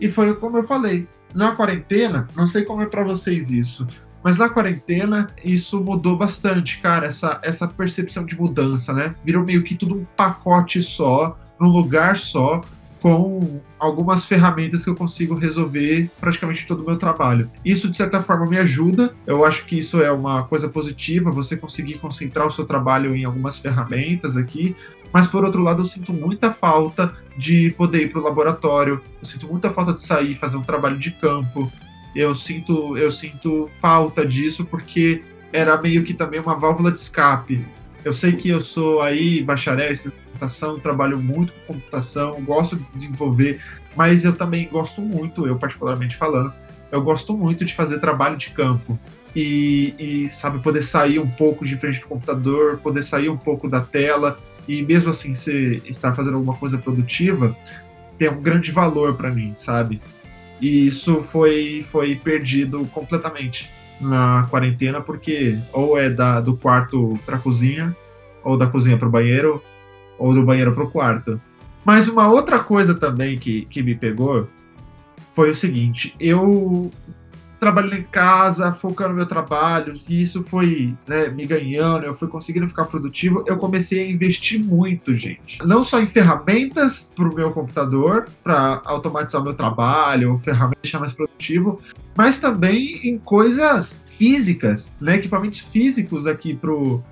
E foi como eu falei, na quarentena, não sei como é para vocês isso, mas na quarentena isso mudou bastante, cara, essa, essa percepção de mudança, né? Virou meio que tudo um pacote só, num lugar só, com algumas ferramentas que eu consigo resolver praticamente todo o meu trabalho. Isso, de certa forma, me ajuda. Eu acho que isso é uma coisa positiva, você conseguir concentrar o seu trabalho em algumas ferramentas aqui. Mas, por outro lado, eu sinto muita falta de poder ir para o laboratório, eu sinto muita falta de sair, fazer um trabalho de campo. Eu sinto, eu sinto falta disso porque era meio que também uma válvula de escape. Eu sei que eu sou aí bacharel em computação, trabalho muito com computação, gosto de desenvolver, mas eu também gosto muito, eu particularmente falando, eu gosto muito de fazer trabalho de campo. E, e, sabe, poder sair um pouco de frente do computador, poder sair um pouco da tela, e mesmo assim você estar fazendo alguma coisa produtiva, tem um grande valor para mim, sabe? E isso foi, foi perdido completamente na quarentena, porque ou é da, do quarto para cozinha, ou da cozinha para o banheiro, ou do banheiro para o quarto. Mas uma outra coisa também que, que me pegou foi o seguinte: eu trabalhando em casa, focando no meu trabalho, e isso foi né, me ganhando, eu fui conseguindo ficar produtivo, eu comecei a investir muito, gente. Não só em ferramentas para o meu computador, para automatizar meu trabalho, ferramentas deixar mais produtivo, mas também em coisas físicas, né, equipamentos físicos aqui para o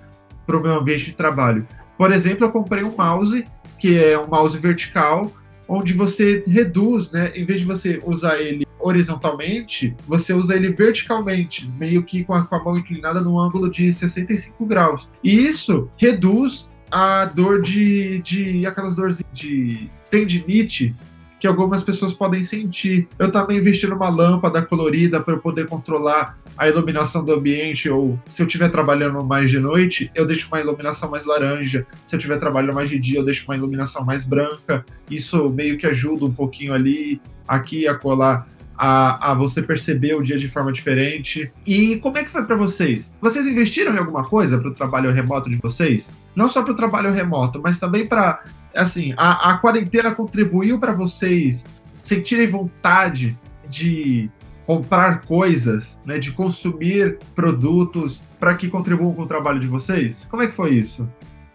meu ambiente de trabalho. Por exemplo, eu comprei um mouse, que é um mouse vertical, onde você reduz, né, em vez de você usar ele horizontalmente, você usa ele verticalmente, meio que com a, com a mão inclinada num ângulo de 65 graus. E isso reduz a dor de, de aquelas dores de tendinite que algumas pessoas podem sentir. Eu também investi numa lâmpada colorida para eu poder controlar a iluminação do ambiente, ou se eu estiver trabalhando mais de noite, eu deixo uma iluminação mais laranja. Se eu estiver trabalhando mais de dia, eu deixo uma iluminação mais branca. Isso meio que ajuda um pouquinho ali, aqui a colar a, a você perceber o dia de forma diferente. E como é que foi para vocês? Vocês investiram em alguma coisa para o trabalho remoto de vocês? Não só para o trabalho remoto, mas também para assim, a, a quarentena contribuiu para vocês sentirem vontade de comprar coisas, né, de consumir produtos para que contribuam com o trabalho de vocês? Como é que foi isso?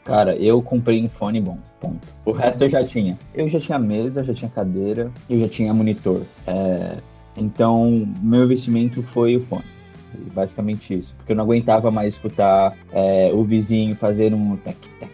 Cara, eu comprei um fone bom, ponto. O resto eu já tinha. Eu já tinha mesa, já tinha cadeira, eu já tinha monitor. É... Então, meu investimento foi o fone. Basicamente isso. Porque eu não aguentava mais escutar é, o vizinho fazendo um tac, tac,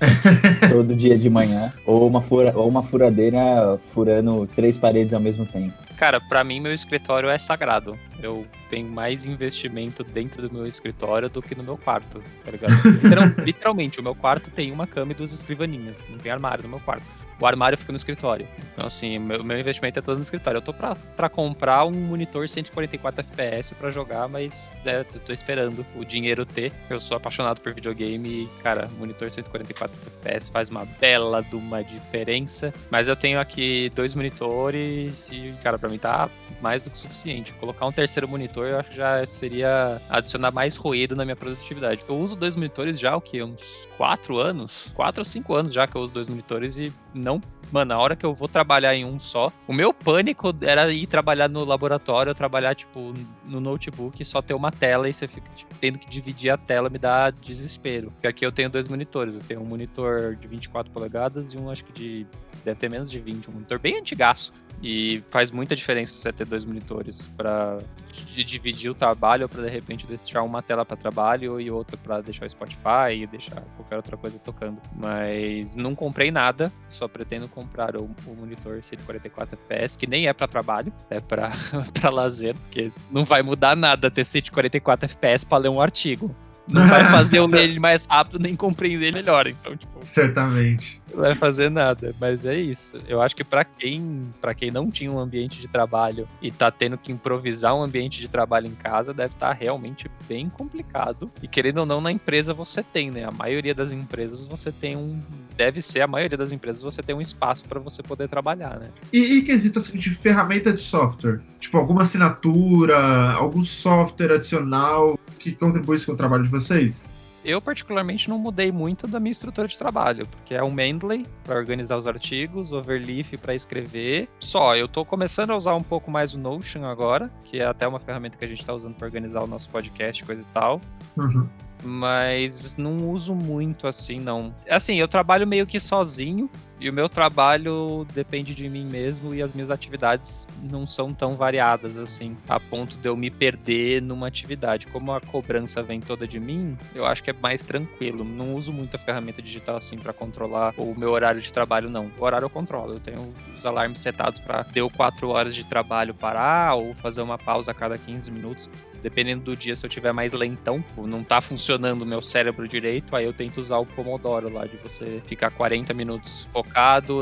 (laughs) todo dia de manhã, ou uma, fura, ou uma furadeira furando três paredes ao mesmo tempo. Cara, para mim meu escritório é sagrado. Eu tenho mais investimento dentro do meu escritório do que no meu quarto, tá ligado? Literal, (laughs) literalmente, o meu quarto tem uma cama e duas escrivaninhas, não tem armário no meu quarto o armário fica no escritório. Então, assim, meu, meu investimento é todo no escritório. Eu tô pra, pra comprar um monitor 144 FPS pra jogar, mas é, tô, tô, esperando o dinheiro ter. Eu sou apaixonado por videogame e, cara, monitor 144 FPS faz uma bela de uma diferença. Mas eu tenho aqui dois monitores e, cara, pra mim tá mais do que suficiente. Colocar um terceiro monitor eu acho que já seria adicionar mais ruído na minha produtividade. Eu uso dois monitores já, o que? Uns quatro anos? Quatro ou cinco anos já que eu uso dois monitores e não Mano, a hora que eu vou trabalhar em um só, o meu pânico era ir trabalhar no laboratório, trabalhar, tipo, no notebook só ter uma tela e você fica tipo, tendo que dividir a tela, me dá desespero. Porque aqui eu tenho dois monitores. Eu tenho um monitor de 24 polegadas e um, acho que de. Deve ter menos de 20, um monitor bem antigaço. E faz muita diferença você ter dois monitores para dividir o trabalho ou para de repente deixar uma tela para trabalho e outra para deixar o Spotify e deixar qualquer outra coisa tocando. Mas não comprei nada, só pretendo comprar o, o monitor 144 FPS, que nem é para trabalho, é para (laughs) lazer, porque não vai mudar nada ter 144 FPS para ler um artigo. Não vai (laughs) fazer eu ler ele mais rápido nem compreender melhor. Então, tipo. Certamente. Não vai fazer nada. Mas é isso. Eu acho que para quem, para quem não tinha um ambiente de trabalho e tá tendo que improvisar um ambiente de trabalho em casa, deve estar tá realmente bem complicado. E querendo ou não, na empresa você tem, né? A maioria das empresas você tem um. Deve ser a maioria das empresas você tem um espaço para você poder trabalhar, né? E, e quesito assim de ferramenta de software? Tipo, alguma assinatura, algum software adicional que contribui com o trabalho de vocês? Eu, particularmente, não mudei muito da minha estrutura de trabalho, porque é o Mendeley para organizar os artigos, o Overleaf para escrever. Só, eu estou começando a usar um pouco mais o Notion agora, que é até uma ferramenta que a gente está usando para organizar o nosso podcast, coisa e tal. Uhum. Mas não uso muito assim, não. Assim, eu trabalho meio que sozinho, E o meu trabalho depende de mim mesmo e as minhas atividades não são tão variadas assim, a ponto de eu me perder numa atividade. Como a cobrança vem toda de mim, eu acho que é mais tranquilo. Não uso muita ferramenta digital assim para controlar o meu horário de trabalho, não. O horário eu controlo. Eu tenho os alarmes setados para deu 4 horas de trabalho parar ou fazer uma pausa a cada 15 minutos dependendo do dia, se eu tiver mais lentão, não tá funcionando o meu cérebro direito, aí eu tento usar o Pomodoro lá, de você ficar 40 minutos focado,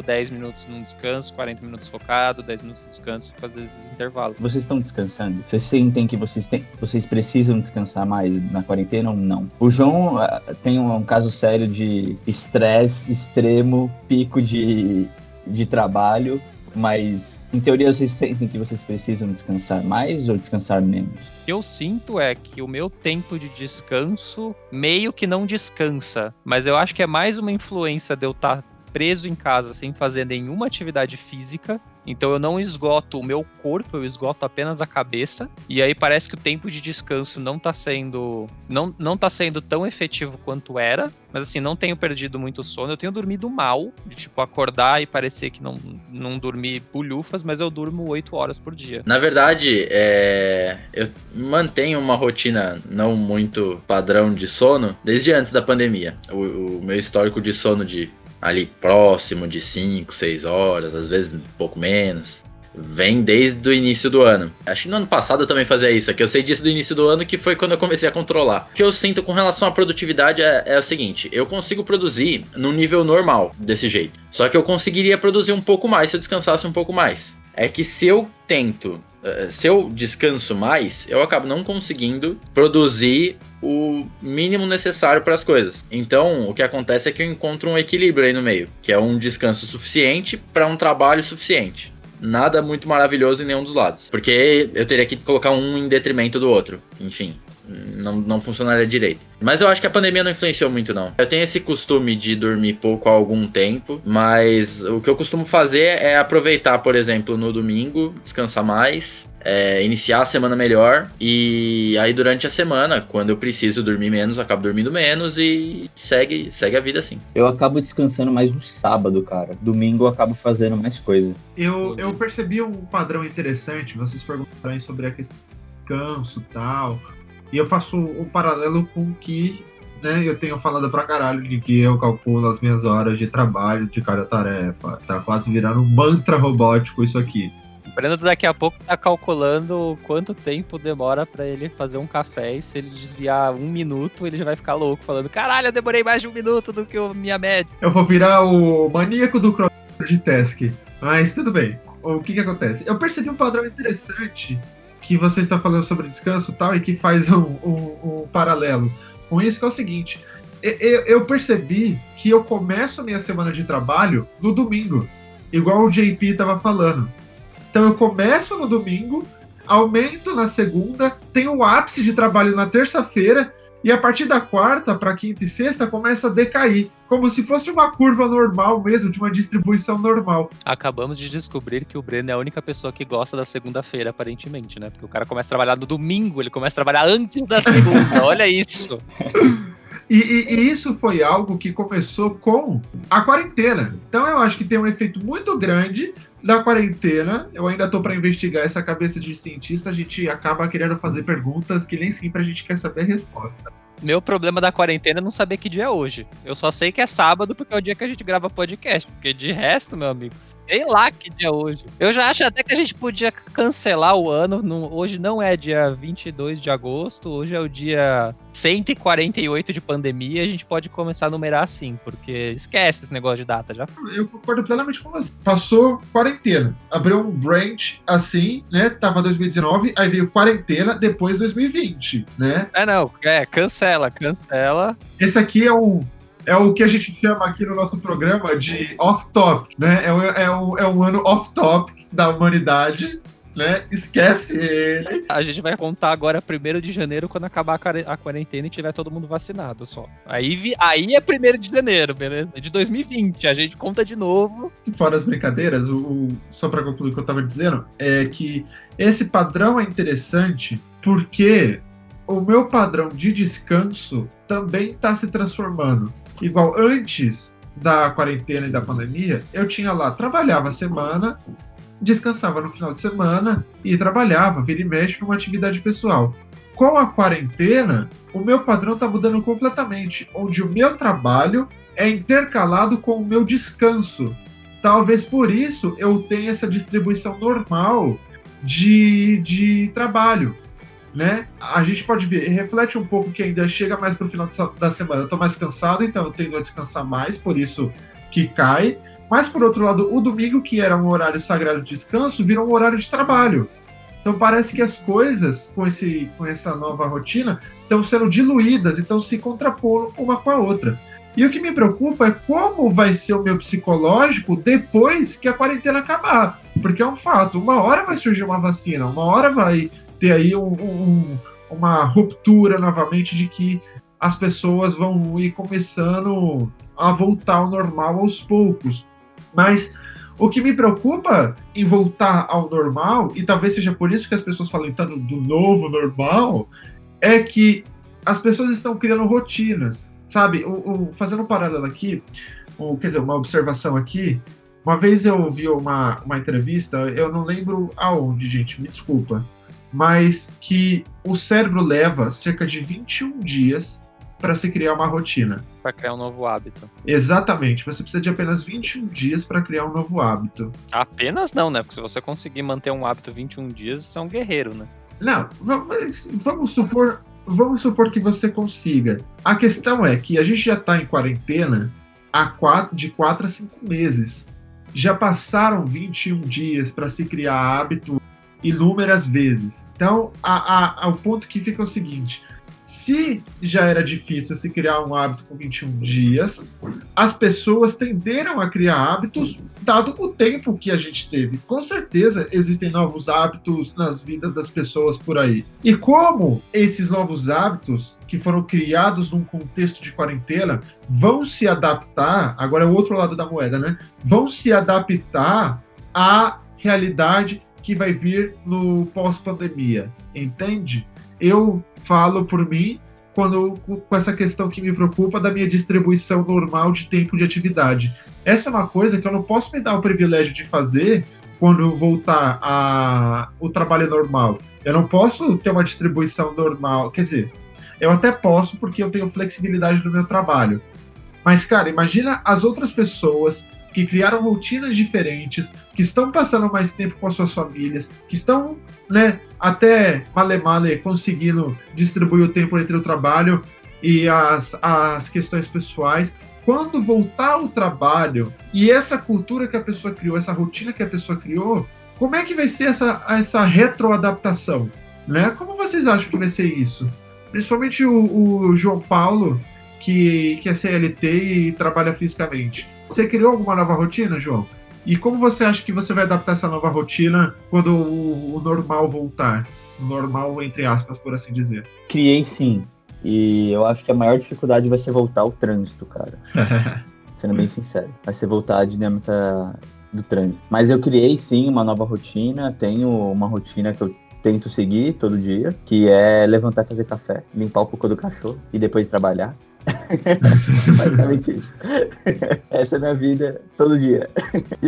10 minutos num descanso, 40 minutos focado, 10 minutos de descanso, fazer esses intervalos. Vocês estão descansando? Vocês sentem que vocês, têm, vocês precisam descansar mais na quarentena ou não? O João uh, tem um, um caso sério de estresse extremo, pico de, de trabalho, mas em teoria, vocês sentem que vocês precisam descansar mais ou descansar menos? O que eu sinto é que o meu tempo de descanso meio que não descansa, mas eu acho que é mais uma influência de eu estar tá preso em casa sem fazer nenhuma atividade física então eu não esgoto o meu corpo, eu esgoto apenas a cabeça. E aí parece que o tempo de descanso não tá sendo. Não, não tá sendo tão efetivo quanto era. Mas assim, não tenho perdido muito sono. Eu tenho dormido mal, de tipo acordar e parecer que não, não dormi bulhufas, mas eu durmo 8 horas por dia. Na verdade, é... eu mantenho uma rotina não muito padrão de sono desde antes da pandemia. O, o meu histórico de sono de ali próximo de 5, 6 horas, às vezes um pouco menos. Vem desde o início do ano. Acho que no ano passado eu também fazia isso. Aqui eu sei disso do início do ano, que foi quando eu comecei a controlar. O que eu sinto com relação à produtividade é, é o seguinte: eu consigo produzir no nível normal, desse jeito. Só que eu conseguiria produzir um pouco mais se eu descansasse um pouco mais. É que se eu tento eh, se eu descanso mais, eu acabo não conseguindo produzir o mínimo necessário para as coisas. Então, o que acontece é que eu encontro um equilíbrio aí no meio, que é um descanso suficiente para um trabalho suficiente. Nada muito maravilhoso em nenhum dos lados, porque eu teria que colocar um em detrimento do outro. Enfim, não, não funcionaria direito. Mas eu acho que a pandemia não influenciou muito, não. Eu tenho esse costume de dormir pouco há algum tempo, mas o que eu costumo fazer é aproveitar, por exemplo, no domingo, descansar mais, é, iniciar a semana melhor e aí durante a semana, quando eu preciso dormir menos, eu acabo dormindo menos e segue, segue a vida assim. Eu acabo descansando mais no sábado, cara. Domingo eu acabo fazendo mais coisa. Eu, eu percebi um padrão interessante, vocês perguntaram sobre a questão do descanso e tal. E eu faço um paralelo com que né, eu tenho falado pra caralho de que eu calculo as minhas horas de trabalho de cada tarefa. Tá quase virando um mantra robótico isso aqui. O Breno daqui a pouco tá calculando quanto tempo demora para ele fazer um café e se ele desviar um minuto, ele já vai ficar louco, falando: caralho, eu demorei mais de um minuto do que a minha média. Eu vou virar o maníaco do de task. Mas tudo bem. O que que acontece? Eu percebi um padrão interessante que você está falando sobre descanso tal, e que faz um, um, um paralelo com isso, que é o seguinte. Eu, eu percebi que eu começo minha semana de trabalho no domingo, igual o JP estava falando. Então eu começo no domingo, aumento na segunda, tenho o ápice de trabalho na terça-feira e a partir da quarta para quinta e sexta começa a decair, como se fosse uma curva normal mesmo, de uma distribuição normal. Acabamos de descobrir que o Breno é a única pessoa que gosta da segunda-feira, aparentemente, né? Porque o cara começa a trabalhar no domingo, ele começa a trabalhar antes da segunda. (laughs) Olha isso. E, e, e, isso foi algo que começou com a quarentena. Então eu acho que tem um efeito muito grande da quarentena. Eu ainda tô para investigar essa cabeça de cientista. A gente acaba querendo fazer perguntas que nem sempre a gente quer saber a resposta. Meu problema da quarentena é não saber que dia é hoje. Eu só sei que é sábado porque é o dia que a gente grava podcast. Porque de resto, meu amigo, sei lá que dia é hoje. Eu já acho até que a gente podia cancelar o ano. hoje não é dia 22 de agosto, hoje é o dia 148 de pandemia. A gente pode começar a numerar assim, porque esquece esse negócio de data já. Eu concordo plenamente com você. Passou quarentena. Abriu um branch assim, né? Tava 2019, aí veio quarentena, depois 2020, né? É, não. É, cancela, cancela. Esse aqui é um é o que a gente chama aqui no nosso programa de off-topic, né? É, um, é, um, é um ano off-topic da humanidade, né? Esquece ele. A gente vai contar agora 1 de janeiro quando acabar a quarentena e tiver todo mundo vacinado só. Aí, aí é 1 de janeiro, beleza? De 2020, a gente conta de novo. Fora as brincadeiras, o, o só para concluir o que eu tava dizendo, é que esse padrão é interessante porque o meu padrão de descanso também está se transformando igual antes, da quarentena e da pandemia, eu tinha lá, trabalhava a semana, descansava no final de semana e trabalhava, vira e mexe numa atividade pessoal. Com a quarentena, o meu padrão está mudando completamente, onde o meu trabalho é intercalado com o meu descanso. Talvez por isso eu tenha essa distribuição normal de, de trabalho. Né? A gente pode ver, reflete um pouco que ainda chega mais para o final da semana. Eu estou mais cansado, então eu tendo a descansar mais, por isso que cai. Mas por outro lado, o domingo, que era um horário sagrado de descanso, virou um horário de trabalho. Então parece que as coisas com, esse, com essa nova rotina estão sendo diluídas e estão se contrapondo uma com a outra. E o que me preocupa é como vai ser o meu psicológico depois que a quarentena acabar. Porque é um fato, uma hora vai surgir uma vacina, uma hora vai ter aí um, um, uma ruptura novamente de que as pessoas vão ir começando a voltar ao normal aos poucos. Mas o que me preocupa em voltar ao normal, e talvez seja por isso que as pessoas falam então do novo normal, é que as pessoas estão criando rotinas, sabe? O, o, fazendo um paralelo aqui, o, quer dizer, uma observação aqui. Uma vez eu ouvi uma, uma entrevista, eu não lembro aonde, gente, me desculpa, mas que o cérebro leva cerca de 21 dias para se criar uma rotina. Para criar um novo hábito. Exatamente. Você precisa de apenas 21 dias para criar um novo hábito. Apenas não, né? Porque se você conseguir manter um hábito 21 dias, você é um guerreiro, né? Não, vamos supor, vamos supor que você consiga. A questão é que a gente já está em quarentena há quatro, de 4 a 5 meses. Já passaram 21 dias para se criar hábito inúmeras vezes. Então, a, a, o ponto que fica é o seguinte: se já era difícil se criar um hábito com 21 dias, as pessoas tenderam a criar hábitos dado o tempo que a gente teve. Com certeza existem novos hábitos nas vidas das pessoas por aí. E como esses novos hábitos que foram criados num contexto de quarentena vão se adaptar, agora é o outro lado da moeda, né? Vão se adaptar à realidade que vai vir no pós-pandemia, entende? eu falo por mim quando com essa questão que me preocupa da minha distribuição normal de tempo de atividade. Essa é uma coisa que eu não posso me dar o privilégio de fazer quando voltar a o trabalho normal. Eu não posso ter uma distribuição normal, quer dizer, eu até posso porque eu tenho flexibilidade no meu trabalho. Mas cara, imagina as outras pessoas que criaram rotinas diferentes, que estão passando mais tempo com as suas famílias, que estão, né, até male male conseguindo distribuir o tempo entre o trabalho e as, as questões pessoais. Quando voltar ao trabalho e essa cultura que a pessoa criou, essa rotina que a pessoa criou, como é que vai ser essa, essa retroadaptação? Né? Como vocês acham que vai ser isso? Principalmente o, o João Paulo, que, que é CLT e trabalha fisicamente. Você criou alguma nova rotina, João? E como você acha que você vai adaptar essa nova rotina quando o, o normal voltar? O normal, entre aspas, por assim dizer. Criei sim. E eu acho que a maior dificuldade vai ser voltar ao trânsito, cara. (laughs) Sendo bem sincero. Vai ser voltar à dinâmica do trânsito. Mas eu criei sim uma nova rotina. Tenho uma rotina que eu tento seguir todo dia, que é levantar e fazer café, limpar o cocô do cachorro e depois trabalhar. (laughs) Basicamente isso. Essa é a minha vida todo dia.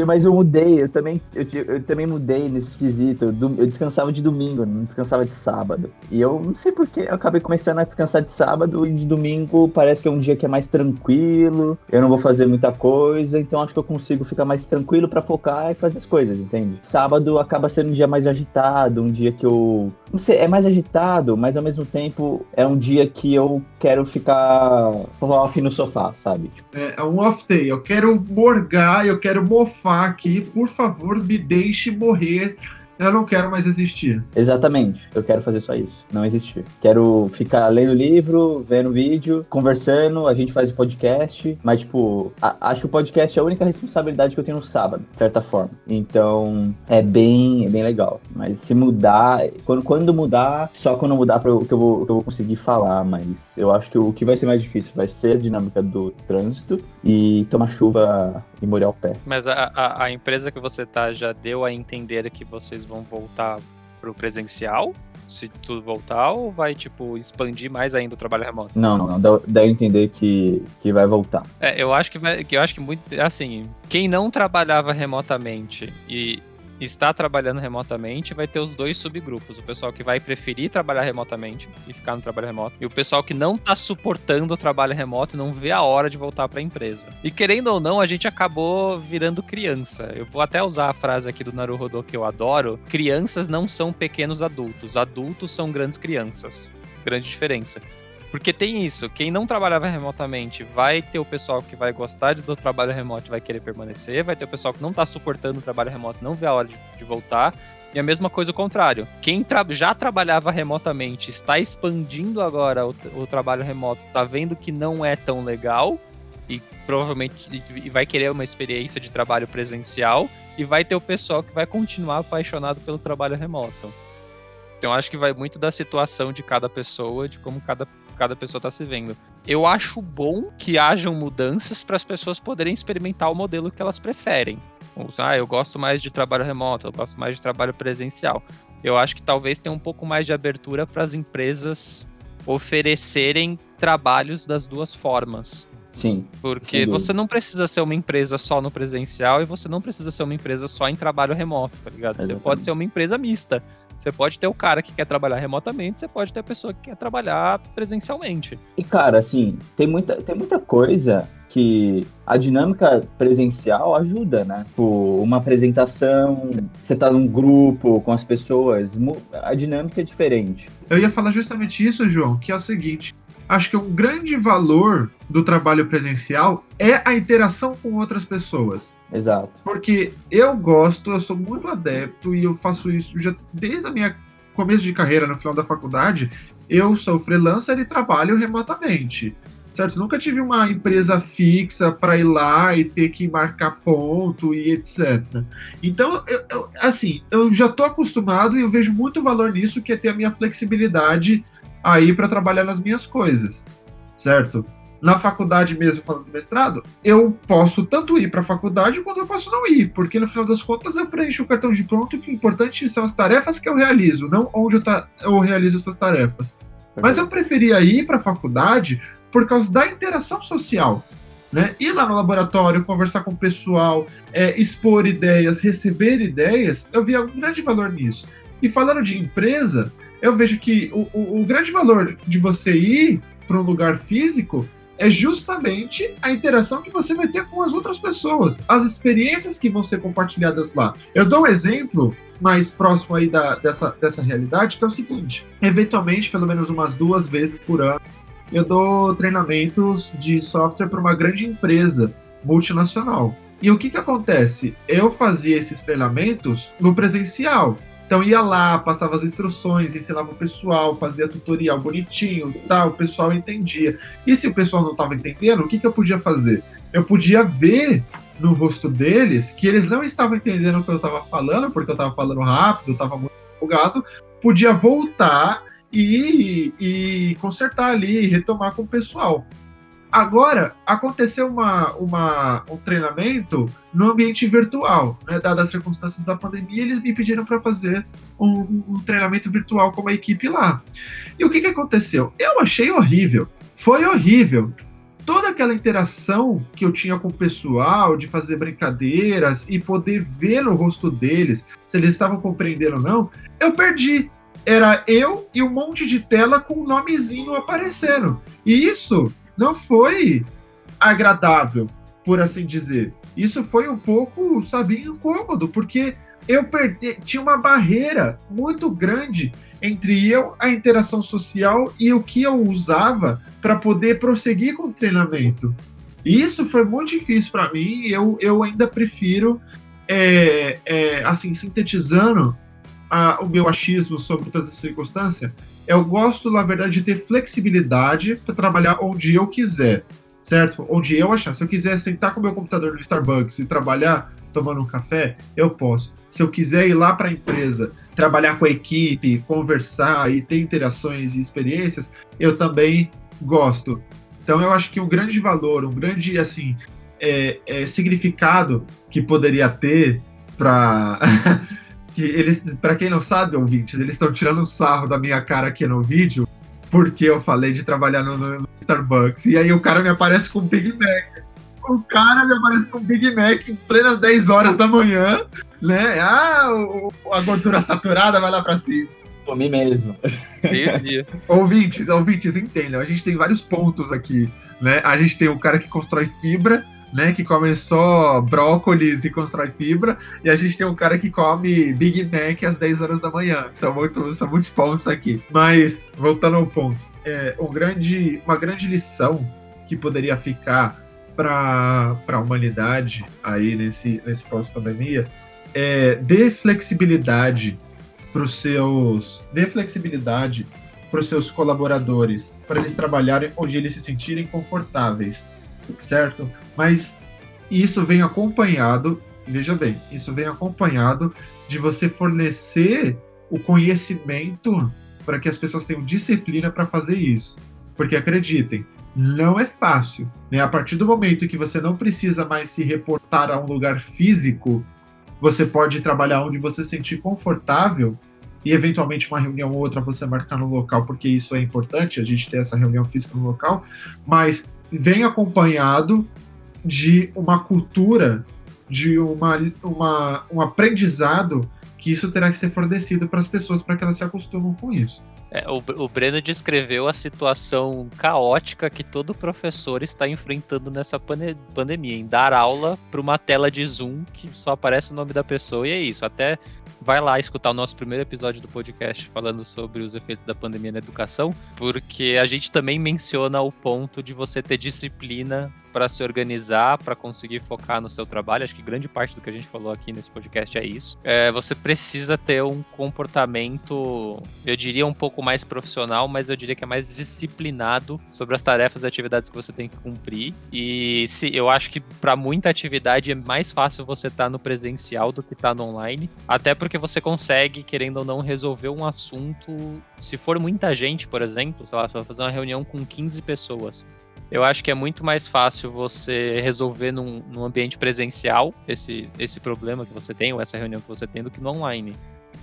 Mas eu mudei, eu também, eu, eu também mudei nesse esquisito. Eu, descansava de domingo, não descansava de sábado. E eu não sei porquê, eu acabei começando a descansar de sábado e de domingo parece que é um dia que é mais tranquilo. Eu não vou fazer muita coisa, então acho que eu consigo ficar mais tranquilo para focar e fazer as coisas, entende? Sábado acaba sendo um dia mais agitado, um dia que eu. Não sei, é mais agitado, mas ao mesmo tempo é um dia que eu quero ficar off no sofá, sabe? É, é um off day. Eu quero morgar, eu quero mofar aqui. Por favor, me deixe morrer eu não quero mais existir. Exatamente. Eu quero fazer só isso. Não existir. Quero ficar lendo livro, vendo vídeo, conversando, a gente faz o podcast. Mas, tipo, a, acho que o podcast é a única responsabilidade que eu tenho no sábado, de certa forma. Então, é bem, é bem legal. Mas se mudar, quando, quando mudar, só quando mudar vou, que eu vou conseguir falar. Mas eu acho que o que vai ser mais difícil vai ser a dinâmica do trânsito e tomar chuva e molhar o pé. Mas a, a, a empresa que você tá já deu a entender que vocês vão voltar pro presencial? se tudo voltar ou vai, tipo, expandir mais ainda o trabalho remoto? Não, não, não. Dá, dá a entender que, que vai voltar. É, eu acho que vai, que eu acho que muito, assim, quem não trabalhava remotamente e está trabalhando remotamente vai ter os dois subgrupos. O pessoal que vai preferir trabalhar remotamente e ficar no trabalho remoto, e o pessoal que não está suportando o trabalho remoto e não vê a hora de voltar para a empresa. E querendo ou não, a gente acabou virando criança. Eu vou até usar a frase aqui do Naruhodo que eu adoro: crianças não são pequenos adultos, adultos são grandes crianças. Grande diferença. Porque tem isso, quem não trabalhava remotamente vai ter o pessoal que vai gostar do trabalho remoto e vai querer permanecer, vai ter o pessoal que não está suportando o trabalho remoto, não vê a hora de, de voltar. E a mesma coisa o contrário. Quem tra já trabalhava remotamente está expandindo agora o, o trabalho remoto, está vendo que não é tão legal e provavelmente e vai querer uma experiência de trabalho presencial e vai ter o pessoal que vai continuar apaixonado pelo trabalho remoto. Então acho que vai muito da situação de cada pessoa, de como cada cada pessoa está se vendo. Eu acho bom que hajam mudanças para as pessoas poderem experimentar o modelo que elas preferem. Ah, eu gosto mais de trabalho remoto, eu gosto mais de trabalho presencial. Eu acho que talvez tenha um pouco mais de abertura para as empresas oferecerem trabalhos das duas formas. Sim. Porque você não precisa ser uma empresa só no presencial e você não precisa ser uma empresa só em trabalho remoto, tá ligado? Exatamente. Você pode ser uma empresa mista. Você pode ter o cara que quer trabalhar remotamente, você pode ter a pessoa que quer trabalhar presencialmente. E cara, assim, tem muita, tem muita coisa que a dinâmica presencial ajuda, né? Tipo, uma apresentação, você tá num grupo com as pessoas, a dinâmica é diferente. Eu ia falar justamente isso, João, que é o seguinte: acho que um grande valor do trabalho presencial é a interação com outras pessoas. Exato. Porque eu gosto, eu sou muito adepto e eu faço isso já desde a minha começo de carreira no final da faculdade. Eu sou freelancer e trabalho remotamente. Certo? Nunca tive uma empresa fixa para ir lá e ter que marcar ponto e etc. Então, eu, eu, assim, eu já estou acostumado e eu vejo muito valor nisso, que é ter a minha flexibilidade aí para trabalhar nas minhas coisas, certo? Na faculdade mesmo, falando do mestrado, eu posso tanto ir para a faculdade quanto eu posso não ir, porque no final das contas eu preencho o cartão de pronto e o importante são as tarefas que eu realizo, não onde eu, tá, eu realizo essas tarefas. Mas eu preferia ir para a faculdade por causa da interação social. Né? Ir lá no laboratório, conversar com o pessoal, é, expor ideias, receber ideias, eu via um grande valor nisso. E falando de empresa, eu vejo que o, o, o grande valor de você ir para um lugar físico é justamente a interação que você vai ter com as outras pessoas, as experiências que vão ser compartilhadas lá. Eu dou um exemplo mais próximo aí da, dessa, dessa realidade, que é o seguinte: eventualmente, pelo menos umas duas vezes por ano, eu dou treinamentos de software para uma grande empresa multinacional. E o que, que acontece? Eu fazia esses treinamentos no presencial. Então ia lá, passava as instruções, ensinava o pessoal, fazia tutorial bonitinho, tal, o pessoal entendia. E se o pessoal não estava entendendo, o que, que eu podia fazer? Eu podia ver no rosto deles que eles não estavam entendendo o que eu estava falando, porque eu estava falando rápido, estava muito empolgado, podia voltar e, e consertar ali, retomar com o pessoal. Agora, aconteceu uma, uma, um treinamento no ambiente virtual, né, dadas as circunstâncias da pandemia, eles me pediram para fazer um, um, treinamento virtual com uma equipe lá. E o que, que aconteceu? Eu achei horrível. Foi horrível. Toda aquela interação que eu tinha com o pessoal, de fazer brincadeiras e poder ver no rosto deles se eles estavam compreendendo ou não, eu perdi era eu e um monte de tela com um nomezinho aparecendo. E isso não foi agradável, por assim dizer. Isso foi um pouco, sabe, incômodo, porque eu perdi, tinha uma barreira muito grande entre eu, a interação social e o que eu usava para poder prosseguir com o treinamento. E isso foi muito difícil para mim. Eu, eu ainda prefiro, é, é, assim, sintetizando a, o meu achismo sobre toda essa circunstância, eu gosto, na verdade, de ter flexibilidade para trabalhar onde eu quiser, certo? Onde eu achar. Se eu quiser sentar com o meu computador no Starbucks e trabalhar tomando um café, eu posso. Se eu quiser ir lá para a empresa, trabalhar com a equipe, conversar e ter interações e experiências, eu também gosto. Então eu acho que um grande valor, um grande assim é, é, significado que poderia ter para (laughs) que eles, para quem não sabe, ouvintes, eles estão tirando um sarro da minha cara aqui no vídeo, porque eu falei de trabalhar no, no Starbucks. E aí o cara me aparece com Big Mac. O cara me aparece com Big Mac em plenas 10 horas da manhã, né? Ah, o, a gordura saturada vai lá pra cima. Comi mesmo. (laughs) Ouvintes, ouvintes, entendam. A gente tem vários pontos aqui, né? A gente tem o cara que constrói fibra, né? Que come só brócolis e constrói fibra. E a gente tem o cara que come Big Mac às 10 horas da manhã. São, muito, são muitos pontos aqui. Mas, voltando ao ponto. É, um grande, uma grande lição que poderia ficar para a humanidade aí nesse, nesse pós-pandemia é dê flexibilidade para os seus. Dê flexibilidade para os seus colaboradores, para eles trabalharem onde eles se sentirem confortáveis, certo? Mas isso vem acompanhado, veja bem, isso vem acompanhado de você fornecer o conhecimento para que as pessoas tenham disciplina para fazer isso. Porque acreditem, não é fácil. Né? A partir do momento que você não precisa mais se reportar a um lugar físico, você pode trabalhar onde você se sentir confortável e eventualmente uma reunião ou outra você marcar no local, porque isso é importante, a gente ter essa reunião física no local, mas vem acompanhado de uma cultura, de uma, uma, um aprendizado que isso terá que ser fornecido para as pessoas para que elas se acostumem com isso. É, o, o Breno descreveu a situação caótica que todo professor está enfrentando nessa pane pandemia, em dar aula para uma tela de Zoom que só aparece o nome da pessoa e é isso. Até vai lá escutar o nosso primeiro episódio do podcast falando sobre os efeitos da pandemia na educação, porque a gente também menciona o ponto de você ter disciplina para se organizar, para conseguir focar no seu trabalho. Acho que grande parte do que a gente falou aqui nesse podcast é isso. É, você precisa ter um comportamento, eu diria um pouco mais profissional, mas eu diria que é mais disciplinado sobre as tarefas e atividades que você tem que cumprir. E se eu acho que para muita atividade é mais fácil você estar tá no presencial do que estar tá no online, até porque você consegue, querendo ou não, resolver um assunto. Se for muita gente, por exemplo, sei lá, você vai fazer uma reunião com 15 pessoas eu acho que é muito mais fácil você resolver num, num ambiente presencial esse, esse problema que você tem, ou essa reunião que você tem, do que no online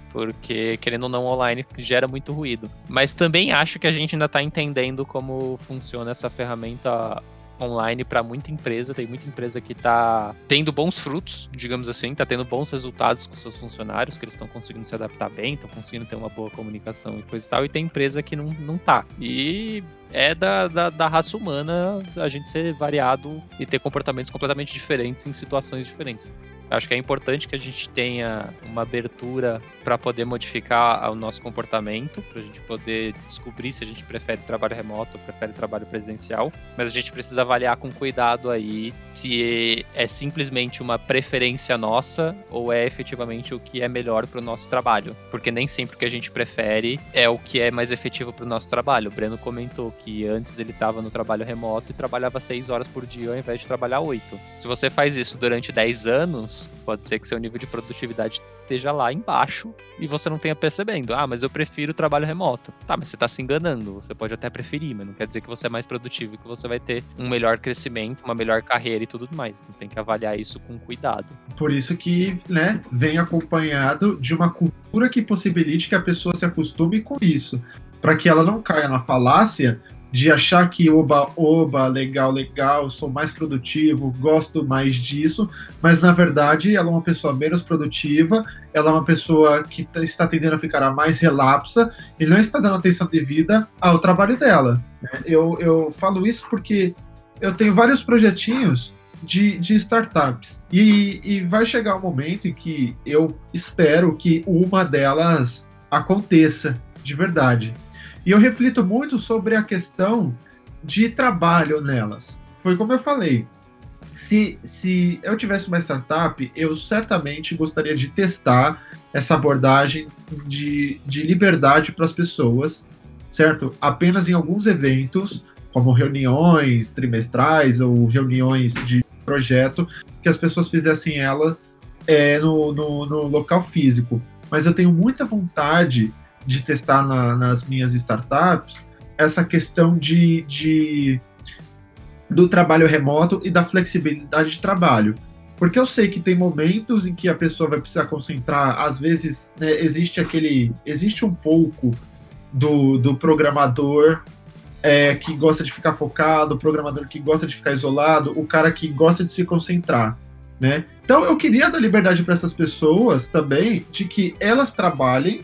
porque querendo ou não online gera muito ruído. Mas também acho que a gente ainda está entendendo como funciona essa ferramenta online para muita empresa. Tem muita empresa que está tendo bons frutos, digamos assim, está tendo bons resultados com seus funcionários, que eles estão conseguindo se adaptar bem, estão conseguindo ter uma boa comunicação e coisa e tal. E tem empresa que não, não tá. E é da, da, da, raça humana a gente ser variado e ter comportamentos completamente diferentes em situações diferentes. Acho que é importante que a gente tenha uma abertura para poder modificar o nosso comportamento, para a gente poder descobrir se a gente prefere trabalho remoto ou prefere trabalho presencial, mas a gente precisa avaliar com cuidado aí se é simplesmente uma preferência nossa ou é efetivamente o que é melhor para o nosso trabalho, porque nem sempre o que a gente prefere é o que é mais efetivo para o nosso trabalho. O Breno comentou que antes ele estava no trabalho remoto e trabalhava seis horas por dia ao invés de trabalhar oito. Se você faz isso durante 10 anos, pode ser que seu nível de produtividade esteja lá embaixo e você não tenha percebendo. Ah, mas eu prefiro o trabalho remoto. Tá, mas você está se enganando. Você pode até preferir, mas não quer dizer que você é mais produtivo e que você vai ter um melhor crescimento, uma melhor carreira e tudo mais. Então tem que avaliar isso com cuidado. Por isso que, né, vem acompanhado de uma cultura que possibilite que a pessoa se acostume com isso. Para que ela não caia na falácia de achar que oba, oba, legal, legal, sou mais produtivo, gosto mais disso, mas na verdade ela é uma pessoa menos produtiva, ela é uma pessoa que tá, está tendendo a ficar mais relapsa e não está dando atenção devida ao trabalho dela. Eu, eu falo isso porque eu tenho vários projetinhos de, de startups e, e vai chegar um momento em que eu espero que uma delas aconteça de verdade. E eu reflito muito sobre a questão de trabalho nelas. Foi como eu falei. Se, se eu tivesse uma startup, eu certamente gostaria de testar essa abordagem de, de liberdade para as pessoas, certo? Apenas em alguns eventos, como reuniões trimestrais ou reuniões de projeto, que as pessoas fizessem ela é, no, no, no local físico. Mas eu tenho muita vontade de testar na, nas minhas startups essa questão de, de, do trabalho remoto e da flexibilidade de trabalho. Porque eu sei que tem momentos em que a pessoa vai precisar concentrar, às vezes né, existe aquele. Existe um pouco do, do programador é, que gosta de ficar focado, o programador que gosta de ficar isolado, o cara que gosta de se concentrar. Né? Então eu queria dar liberdade para essas pessoas também de que elas trabalhem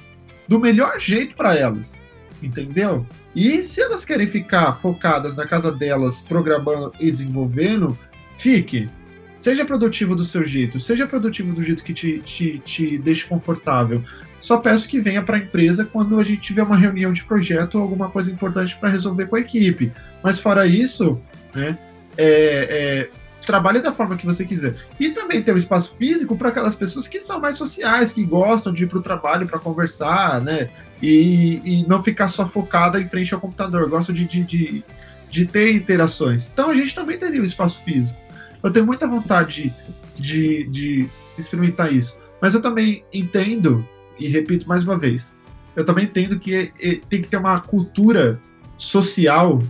do melhor jeito para elas, entendeu? E se elas querem ficar focadas na casa delas, programando e desenvolvendo, fique. Seja produtivo do seu jeito, seja produtivo do jeito que te, te, te deixe confortável. Só peço que venha para a empresa quando a gente tiver uma reunião de projeto ou alguma coisa importante para resolver com a equipe. Mas fora isso, né, é, é, trabalhe da forma que você quiser. E também ter um espaço físico para aquelas pessoas que são mais sociais, que gostam de ir para o trabalho para conversar, né? E, e, não ficar só focada em frente ao computador. Gosto de, de, de, de, ter interações. Então a gente também teria um espaço físico. Eu tenho muita vontade de, de experimentar isso. Mas eu também entendo, e repito mais uma vez, eu também entendo que é, tem que ter uma cultura social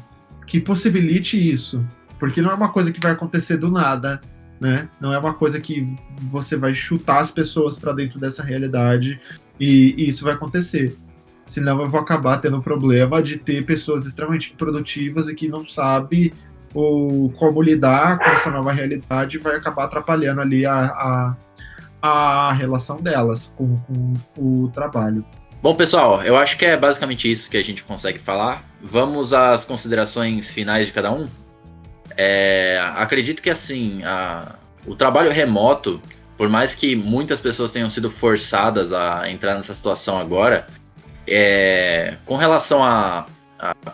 que possibilite isso. Porque não é uma coisa que vai acontecer do nada, né? Não é uma coisa que você vai chutar as pessoas para dentro dessa realidade e, e, isso vai acontecer. Senão eu vou acabar tendo o problema de ter pessoas extremamente produtivas e que não sabe o, como lidar com essa nova realidade vai acabar atrapalhando ali a, a, a relação delas com, com o trabalho. Bom, pessoal, eu acho que é basicamente isso que a gente consegue falar. Vamos às considerações finais de cada um? É, acredito que assim, a, o trabalho remoto, por mais que muitas pessoas tenham sido forçadas a entrar nessa situação agora, é, com relação à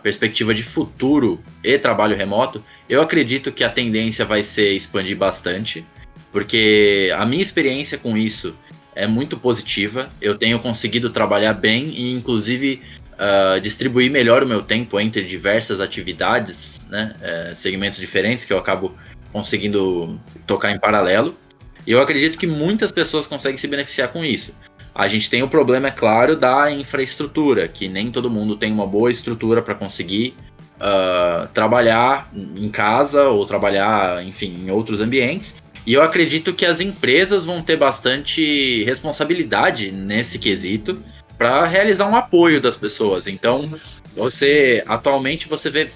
perspectiva de futuro e trabalho remoto, eu acredito que a tendência vai ser expandir bastante, porque a minha experiência com isso é muito positiva. Eu tenho conseguido trabalhar bem e, inclusive, uh, distribuir melhor o meu tempo entre diversas atividades, né, uh, segmentos diferentes que eu acabo conseguindo tocar em paralelo. E eu acredito que muitas pessoas conseguem se beneficiar com isso. A gente tem o problema, é claro, da infraestrutura, que nem todo mundo tem uma boa estrutura para conseguir uh, trabalhar em casa ou trabalhar, enfim, em outros ambientes. E eu acredito que as empresas vão ter bastante responsabilidade nesse quesito para realizar um apoio das pessoas. Então, você atualmente você vê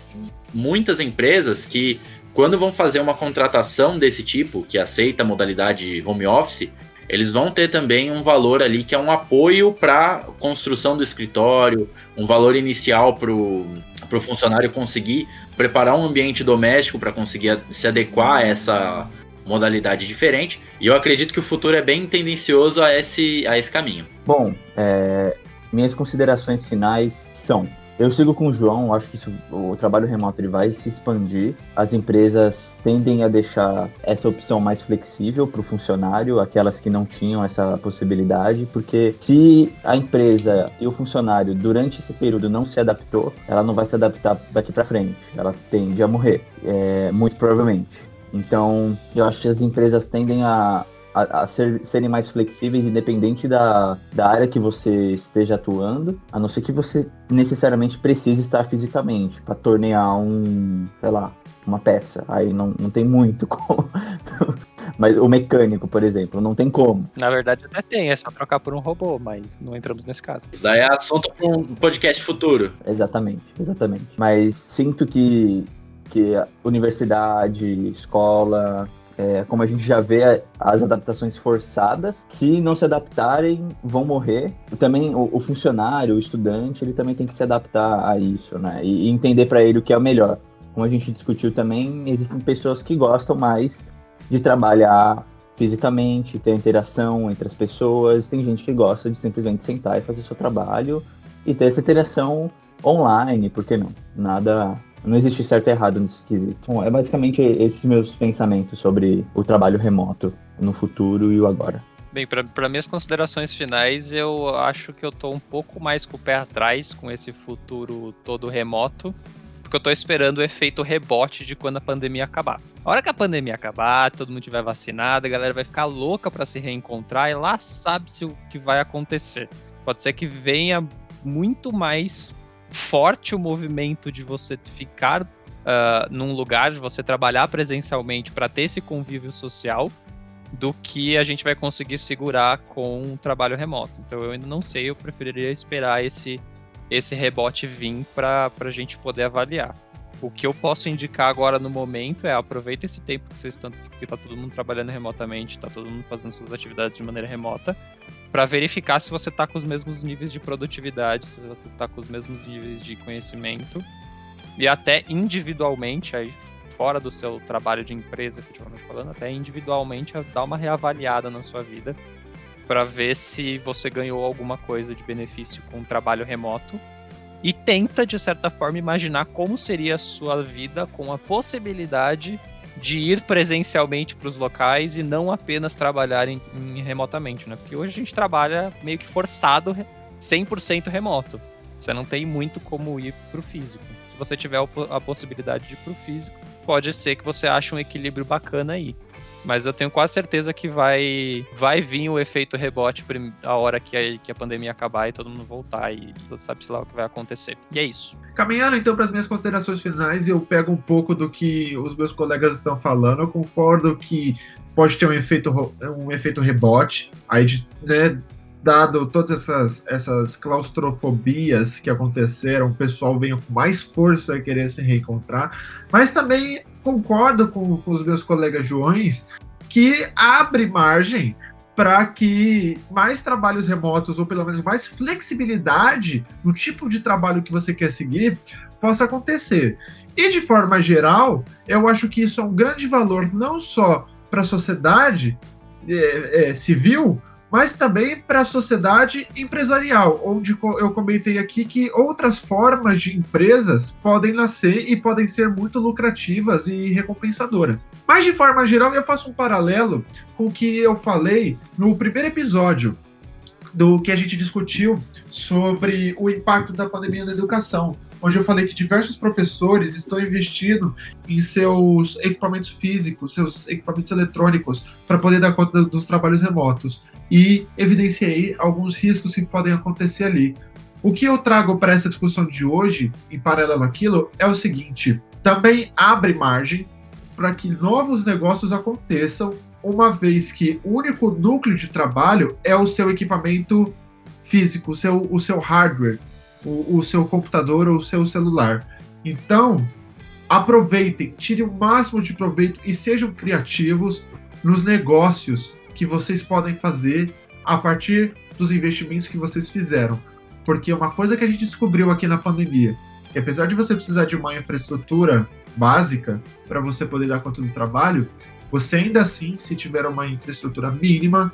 muitas empresas que quando vão fazer uma contratação desse tipo, que aceita a modalidade home office, eles vão ter também um valor ali que é um apoio para construção do escritório, um valor inicial para o funcionário conseguir preparar um ambiente doméstico para conseguir se adequar a essa modalidade diferente. E eu acredito que o futuro é bem tendencioso a esse, a esse caminho. Bom, é, minhas considerações finais são eu sigo com o João, acho que isso, o trabalho remoto ele vai se expandir. As empresas tendem a deixar essa opção mais flexível para o funcionário, aquelas que não tinham essa possibilidade, porque se a empresa e o funcionário durante esse período não se adaptou, ela não vai se adaptar daqui para frente. Ela tende a morrer, é, muito provavelmente. Então, eu acho que as empresas tendem a, a, a ser, serem mais flexíveis, independente da, da área que você esteja atuando, a não ser que você necessariamente precise estar fisicamente para tornear um, sei lá, uma peça. Aí não, não tem muito (laughs) como. mas o mecânico, por exemplo, não tem como. Na verdade, até tem, é só trocar por um robô, mas não entramos nesse caso. Isso daí é assunto para um podcast futuro. Exatamente, exatamente. Mas sinto que, que universidade, escola, é, como a gente já vê as adaptações forçadas, se não se adaptarem, vão morrer. Também o, o funcionário, o estudante, ele também tem que se adaptar a isso, né? E, e entender para ele o que é o melhor. Como a gente discutiu também, existem pessoas que gostam mais de trabalhar fisicamente, ter interação entre as pessoas. Tem gente que gosta de simplesmente sentar e fazer seu trabalho e ter essa interação online, por que não? Nada não existe certo e errado nesse quesito. Bom, é basicamente esses meus pensamentos sobre o trabalho remoto no futuro e o agora. Bem, para minhas considerações finais, eu acho que eu tô um pouco mais com o pé atrás com esse futuro todo remoto, porque eu tô esperando o efeito rebote de quando a pandemia acabar. A hora que a pandemia acabar, todo mundo tiver vacinado, a galera vai ficar louca para se reencontrar e lá sabe-se o que vai acontecer. Pode ser que venha muito mais forte o movimento de você ficar uh, num lugar, de você trabalhar presencialmente para ter esse convívio social. do que a gente vai conseguir segurar com o trabalho remoto. Então eu ainda não sei, eu preferiria esperar esse, esse rebote vir para a gente poder avaliar. O que eu posso indicar agora no momento é aproveita esse tempo que vocês estão, que tá todo mundo trabalhando remotamente, tá todo mundo fazendo suas atividades de maneira remota, para verificar se você está com os mesmos níveis de produtividade, se você está com os mesmos níveis de conhecimento e até individualmente, aí fora do seu trabalho de empresa, efetivamente falando, até individualmente dar uma reavaliada na sua vida para ver se você ganhou alguma coisa de benefício com o trabalho remoto e tenta, de certa forma, imaginar como seria a sua vida com a possibilidade de ir presencialmente para os locais e não apenas trabalhar em, em, remotamente, né? Porque hoje a gente trabalha meio que forçado 100% remoto. Você não tem muito como ir para o físico. Se você tiver a possibilidade de ir para o físico, pode ser que você ache um equilíbrio bacana aí. Mas eu tenho quase certeza que vai, vai vir o efeito rebote a hora que a, que a pandemia acabar e todo mundo voltar e sabe lá o que vai acontecer. E é isso. Caminhando então para as minhas considerações finais, eu pego um pouco do que os meus colegas estão falando. Eu concordo que pode ter um efeito, um efeito rebote, aí de, né, dado todas essas, essas claustrofobias que aconteceram, o pessoal venha com mais força a querer se reencontrar, mas também concordo com, com os meus colegas Joões que abre margem para que mais trabalhos remotos, ou pelo menos mais flexibilidade no tipo de trabalho que você quer seguir, possa acontecer. E de forma geral, eu acho que isso é um grande valor não só para a sociedade é, é, civil, mas também para a sociedade empresarial, onde eu comentei aqui que outras formas de empresas podem nascer e podem ser muito lucrativas e recompensadoras. Mas de forma geral, eu faço um paralelo com o que eu falei no primeiro episódio do que a gente discutiu sobre o impacto da pandemia na educação onde eu falei que diversos professores estão investindo em seus equipamentos físicos, seus equipamentos eletrônicos, para poder dar conta dos trabalhos remotos. E evidenciei alguns riscos que podem acontecer ali. O que eu trago para essa discussão de hoje, em paralelo àquilo, é o seguinte: também abre margem para que novos negócios aconteçam, uma vez que o único núcleo de trabalho é o seu equipamento físico, o seu, o seu hardware, o, o seu computador ou o seu celular. Então, aproveitem, tirem o máximo de proveito e sejam criativos nos negócios que vocês podem fazer a partir dos investimentos que vocês fizeram. Porque uma coisa que a gente descobriu aqui na pandemia, que apesar de você precisar de uma infraestrutura básica para você poder dar conta do trabalho, você ainda assim, se tiver uma infraestrutura mínima,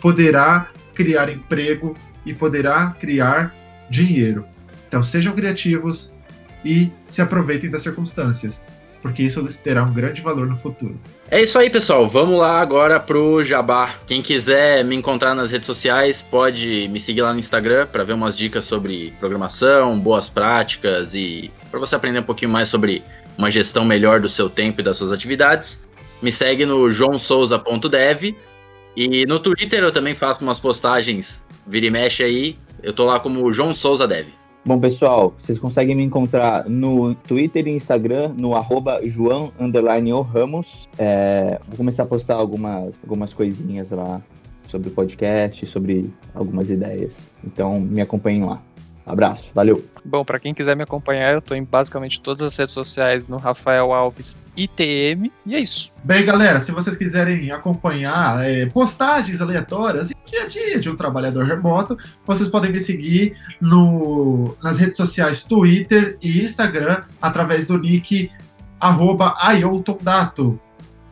poderá criar emprego e poderá criar dinheiro. Então sejam criativos e se aproveitem das circunstâncias, porque isso terá um grande valor no futuro. É isso aí, pessoal. Vamos lá agora pro Jabá. Quem quiser me encontrar nas redes sociais, pode me seguir lá no Instagram para ver umas dicas sobre programação, boas práticas e para você aprender um pouquinho mais sobre uma gestão melhor do seu tempo e das suas atividades. Me segue no joãosouza.dev e no Twitter eu também faço umas postagens vira e mexe aí eu tô lá como João Souza Dev. Bom, pessoal, vocês conseguem me encontrar no Twitter e Instagram, no arroba João Ramos. É, vou começar a postar algumas, algumas coisinhas lá sobre o podcast, sobre algumas ideias. Então, me acompanhem lá. Abraço, valeu. Bom, para quem quiser me acompanhar, eu tô em basicamente todas as redes sociais no Rafael Alves ITM, e é isso. Bem, galera, se vocês quiserem acompanhar é, postagens aleatórias e dia a dia de um trabalhador remoto, vocês podem me seguir no, nas redes sociais Twitter e Instagram através do nick arroba Dato.